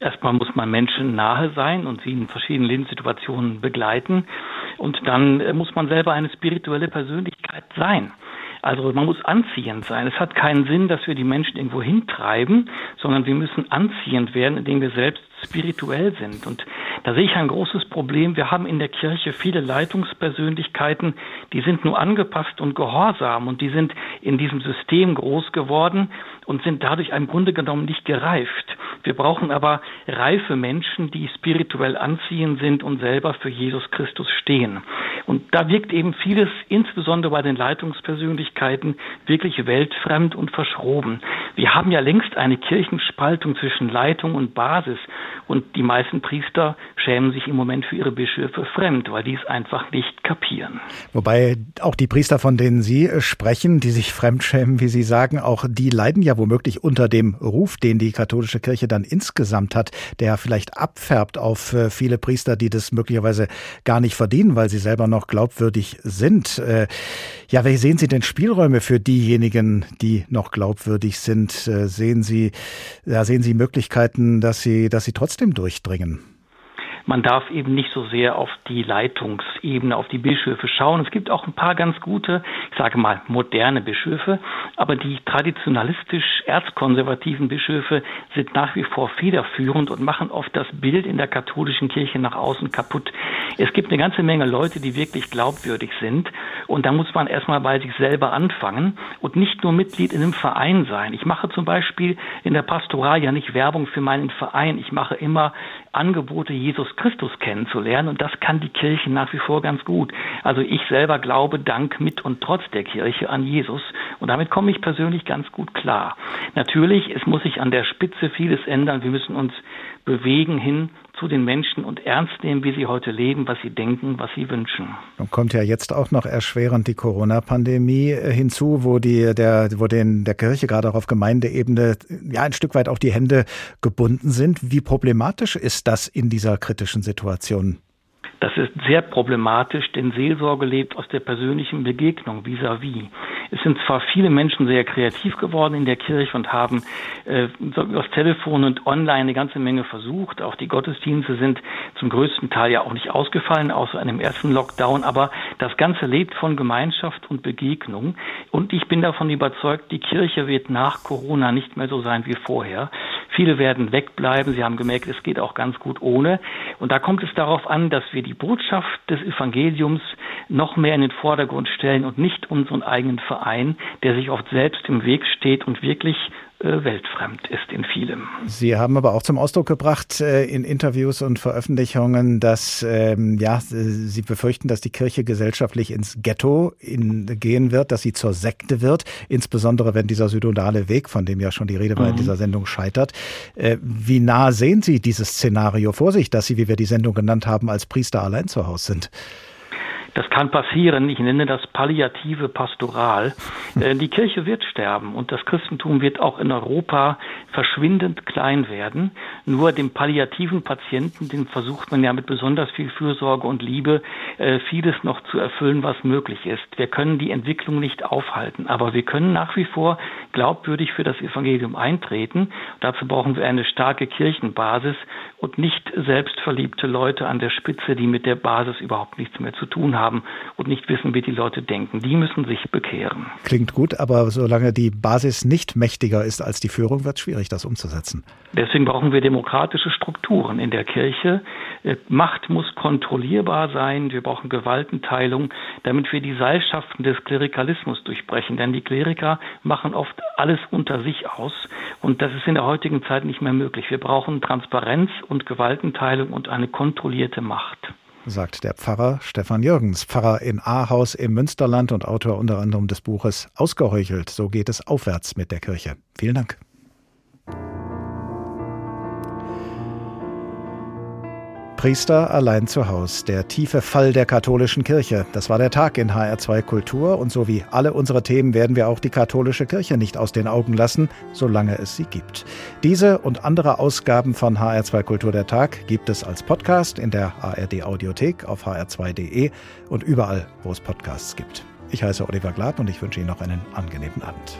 Speaker 27: Erstmal muss man Menschen nahe sein und sie in verschiedenen Lebenssituationen begleiten. Und dann äh, muss man selber eine spirituelle Persönlichkeit sein. Also man muss anziehend sein. Es hat keinen Sinn, dass wir die Menschen irgendwo hintreiben, sondern wir müssen anziehend werden, indem wir selbst spirituell sind. Und da sehe ich ein großes Problem. Wir haben in der Kirche viele Leitungspersönlichkeiten, die sind nur angepasst und gehorsam und die sind in diesem System groß geworden und sind dadurch im Grunde genommen nicht gereift. Wir brauchen aber reife Menschen, die spirituell anziehend sind und selber für Jesus Christus stehen. Und da wirkt eben vieles, insbesondere bei den Leitungspersönlichkeiten, wirklich weltfremd und verschroben. Wir haben ja längst eine Kirchenspaltung zwischen Leitung und Basis. Und die meisten Priester schämen sich im Moment für ihre Bischöfe fremd, weil die es einfach nicht kapieren.
Speaker 2: Wobei auch die Priester, von denen Sie sprechen, die sich fremd schämen, wie Sie sagen, auch die leiden ja womöglich unter dem Ruf, den die katholische Kirche dann insgesamt hat, der vielleicht abfärbt auf äh, viele Priester, die das möglicherweise gar nicht verdienen, weil sie selber noch glaubwürdig sind. Äh, ja, wie sehen Sie denn Spielräume für diejenigen, die noch glaubwürdig sind? Sehen Sie, ja, sehen Sie Möglichkeiten, dass sie, dass sie trotzdem durchdringen?
Speaker 27: Man darf eben nicht so sehr auf die Leitungsebene, auf die Bischöfe schauen. Es gibt auch ein paar ganz gute, ich sage mal, moderne Bischöfe, aber die traditionalistisch erzkonservativen Bischöfe sind nach wie vor federführend und machen oft das Bild in der katholischen Kirche nach außen kaputt. Es gibt eine ganze Menge Leute, die wirklich glaubwürdig sind und da muss man erstmal bei sich selber anfangen und nicht nur Mitglied in einem Verein sein. Ich mache zum Beispiel in der Pastoral ja nicht Werbung für meinen Verein. Ich mache immer Angebote, Jesus Christus kennenzulernen. Und das kann die Kirche nach wie vor ganz gut. Also ich selber glaube dank mit und trotz der Kirche an Jesus. Und damit komme ich persönlich ganz gut klar. Natürlich, es muss sich an der Spitze vieles ändern. Wir müssen uns bewegen hin zu den Menschen und ernst nehmen, wie sie heute leben, was sie denken, was sie wünschen.
Speaker 2: Nun kommt ja jetzt auch noch erschwerend die Corona-Pandemie äh, hinzu, wo die der wo den der Kirche gerade auch auf Gemeindeebene ja ein Stück weit auch die Hände gebunden sind. Wie problematisch ist das in dieser kritischen Situation?
Speaker 27: Das ist sehr problematisch, denn Seelsorge lebt aus der persönlichen Begegnung vis-à-vis. -vis. Es sind zwar viele Menschen sehr kreativ geworden in der Kirche und haben äh, das Telefon und online eine ganze Menge versucht. Auch die Gottesdienste sind zum größten Teil ja auch nicht ausgefallen, außer einem ersten Lockdown. Aber das Ganze lebt von Gemeinschaft und Begegnung. Und ich bin davon überzeugt, die Kirche wird nach Corona nicht mehr so sein wie vorher. Viele werden wegbleiben. Sie haben gemerkt, es geht auch ganz gut ohne. Und da kommt es darauf an, dass wir die Botschaft des Evangeliums noch mehr in den Vordergrund stellen und nicht unseren eigenen Verein, der sich oft selbst im Weg steht und wirklich äh, weltfremd ist in vielem.
Speaker 2: Sie haben aber auch zum Ausdruck gebracht äh, in Interviews und Veröffentlichungen, dass ähm, ja, Sie befürchten, dass die Kirche gesellschaftlich ins Ghetto gehen wird, dass sie zur Sekte wird, insbesondere wenn dieser synodale Weg, von dem ja schon die Rede war, mhm. in dieser Sendung scheitert. Äh, wie nah sehen Sie dieses Szenario vor sich, dass Sie, wie wir die Sendung genannt haben, als Priester allein zu Hause sind?
Speaker 27: Das kann passieren. Ich nenne das palliative Pastoral. Äh, die Kirche wird sterben und das Christentum wird auch in Europa verschwindend klein werden. Nur dem palliativen Patienten, den versucht man ja mit besonders viel Fürsorge und Liebe äh, vieles noch zu erfüllen, was möglich ist. Wir können die Entwicklung nicht aufhalten, aber wir können nach wie vor glaubwürdig für das Evangelium eintreten. Dazu brauchen wir eine starke Kirchenbasis und nicht selbstverliebte Leute an der Spitze, die mit der Basis überhaupt nichts mehr zu tun haben und nicht wissen, wie die Leute denken. Die müssen sich bekehren.
Speaker 2: Klingt gut, aber solange die Basis nicht mächtiger ist als die Führung, wird es schwierig, das umzusetzen.
Speaker 27: Deswegen brauchen wir demokratische Strukturen in der Kirche. Äh, Macht muss kontrollierbar sein. Wir brauchen Gewaltenteilung, damit wir die Seilschaften des Klerikalismus durchbrechen. Denn die Kleriker machen oft alles unter sich aus. Und das ist in der heutigen Zeit nicht mehr möglich. Wir brauchen Transparenz und Gewaltenteilung und eine kontrollierte Macht
Speaker 2: sagt der Pfarrer Stefan Jürgens, Pfarrer in Ahaus im Münsterland und Autor unter anderem des Buches Ausgeheuchelt, so geht es aufwärts mit der Kirche. Vielen Dank. Priester allein zu Haus, der tiefe Fall der katholischen Kirche. Das war der Tag in HR2 Kultur und so wie alle unsere Themen werden wir auch die katholische Kirche nicht aus den Augen lassen, solange es sie gibt. Diese und andere Ausgaben von HR2 Kultur der Tag gibt es als Podcast in der ARD Audiothek auf hr2.de und überall, wo es Podcasts gibt. Ich heiße Oliver Glab und ich wünsche Ihnen noch einen angenehmen Abend.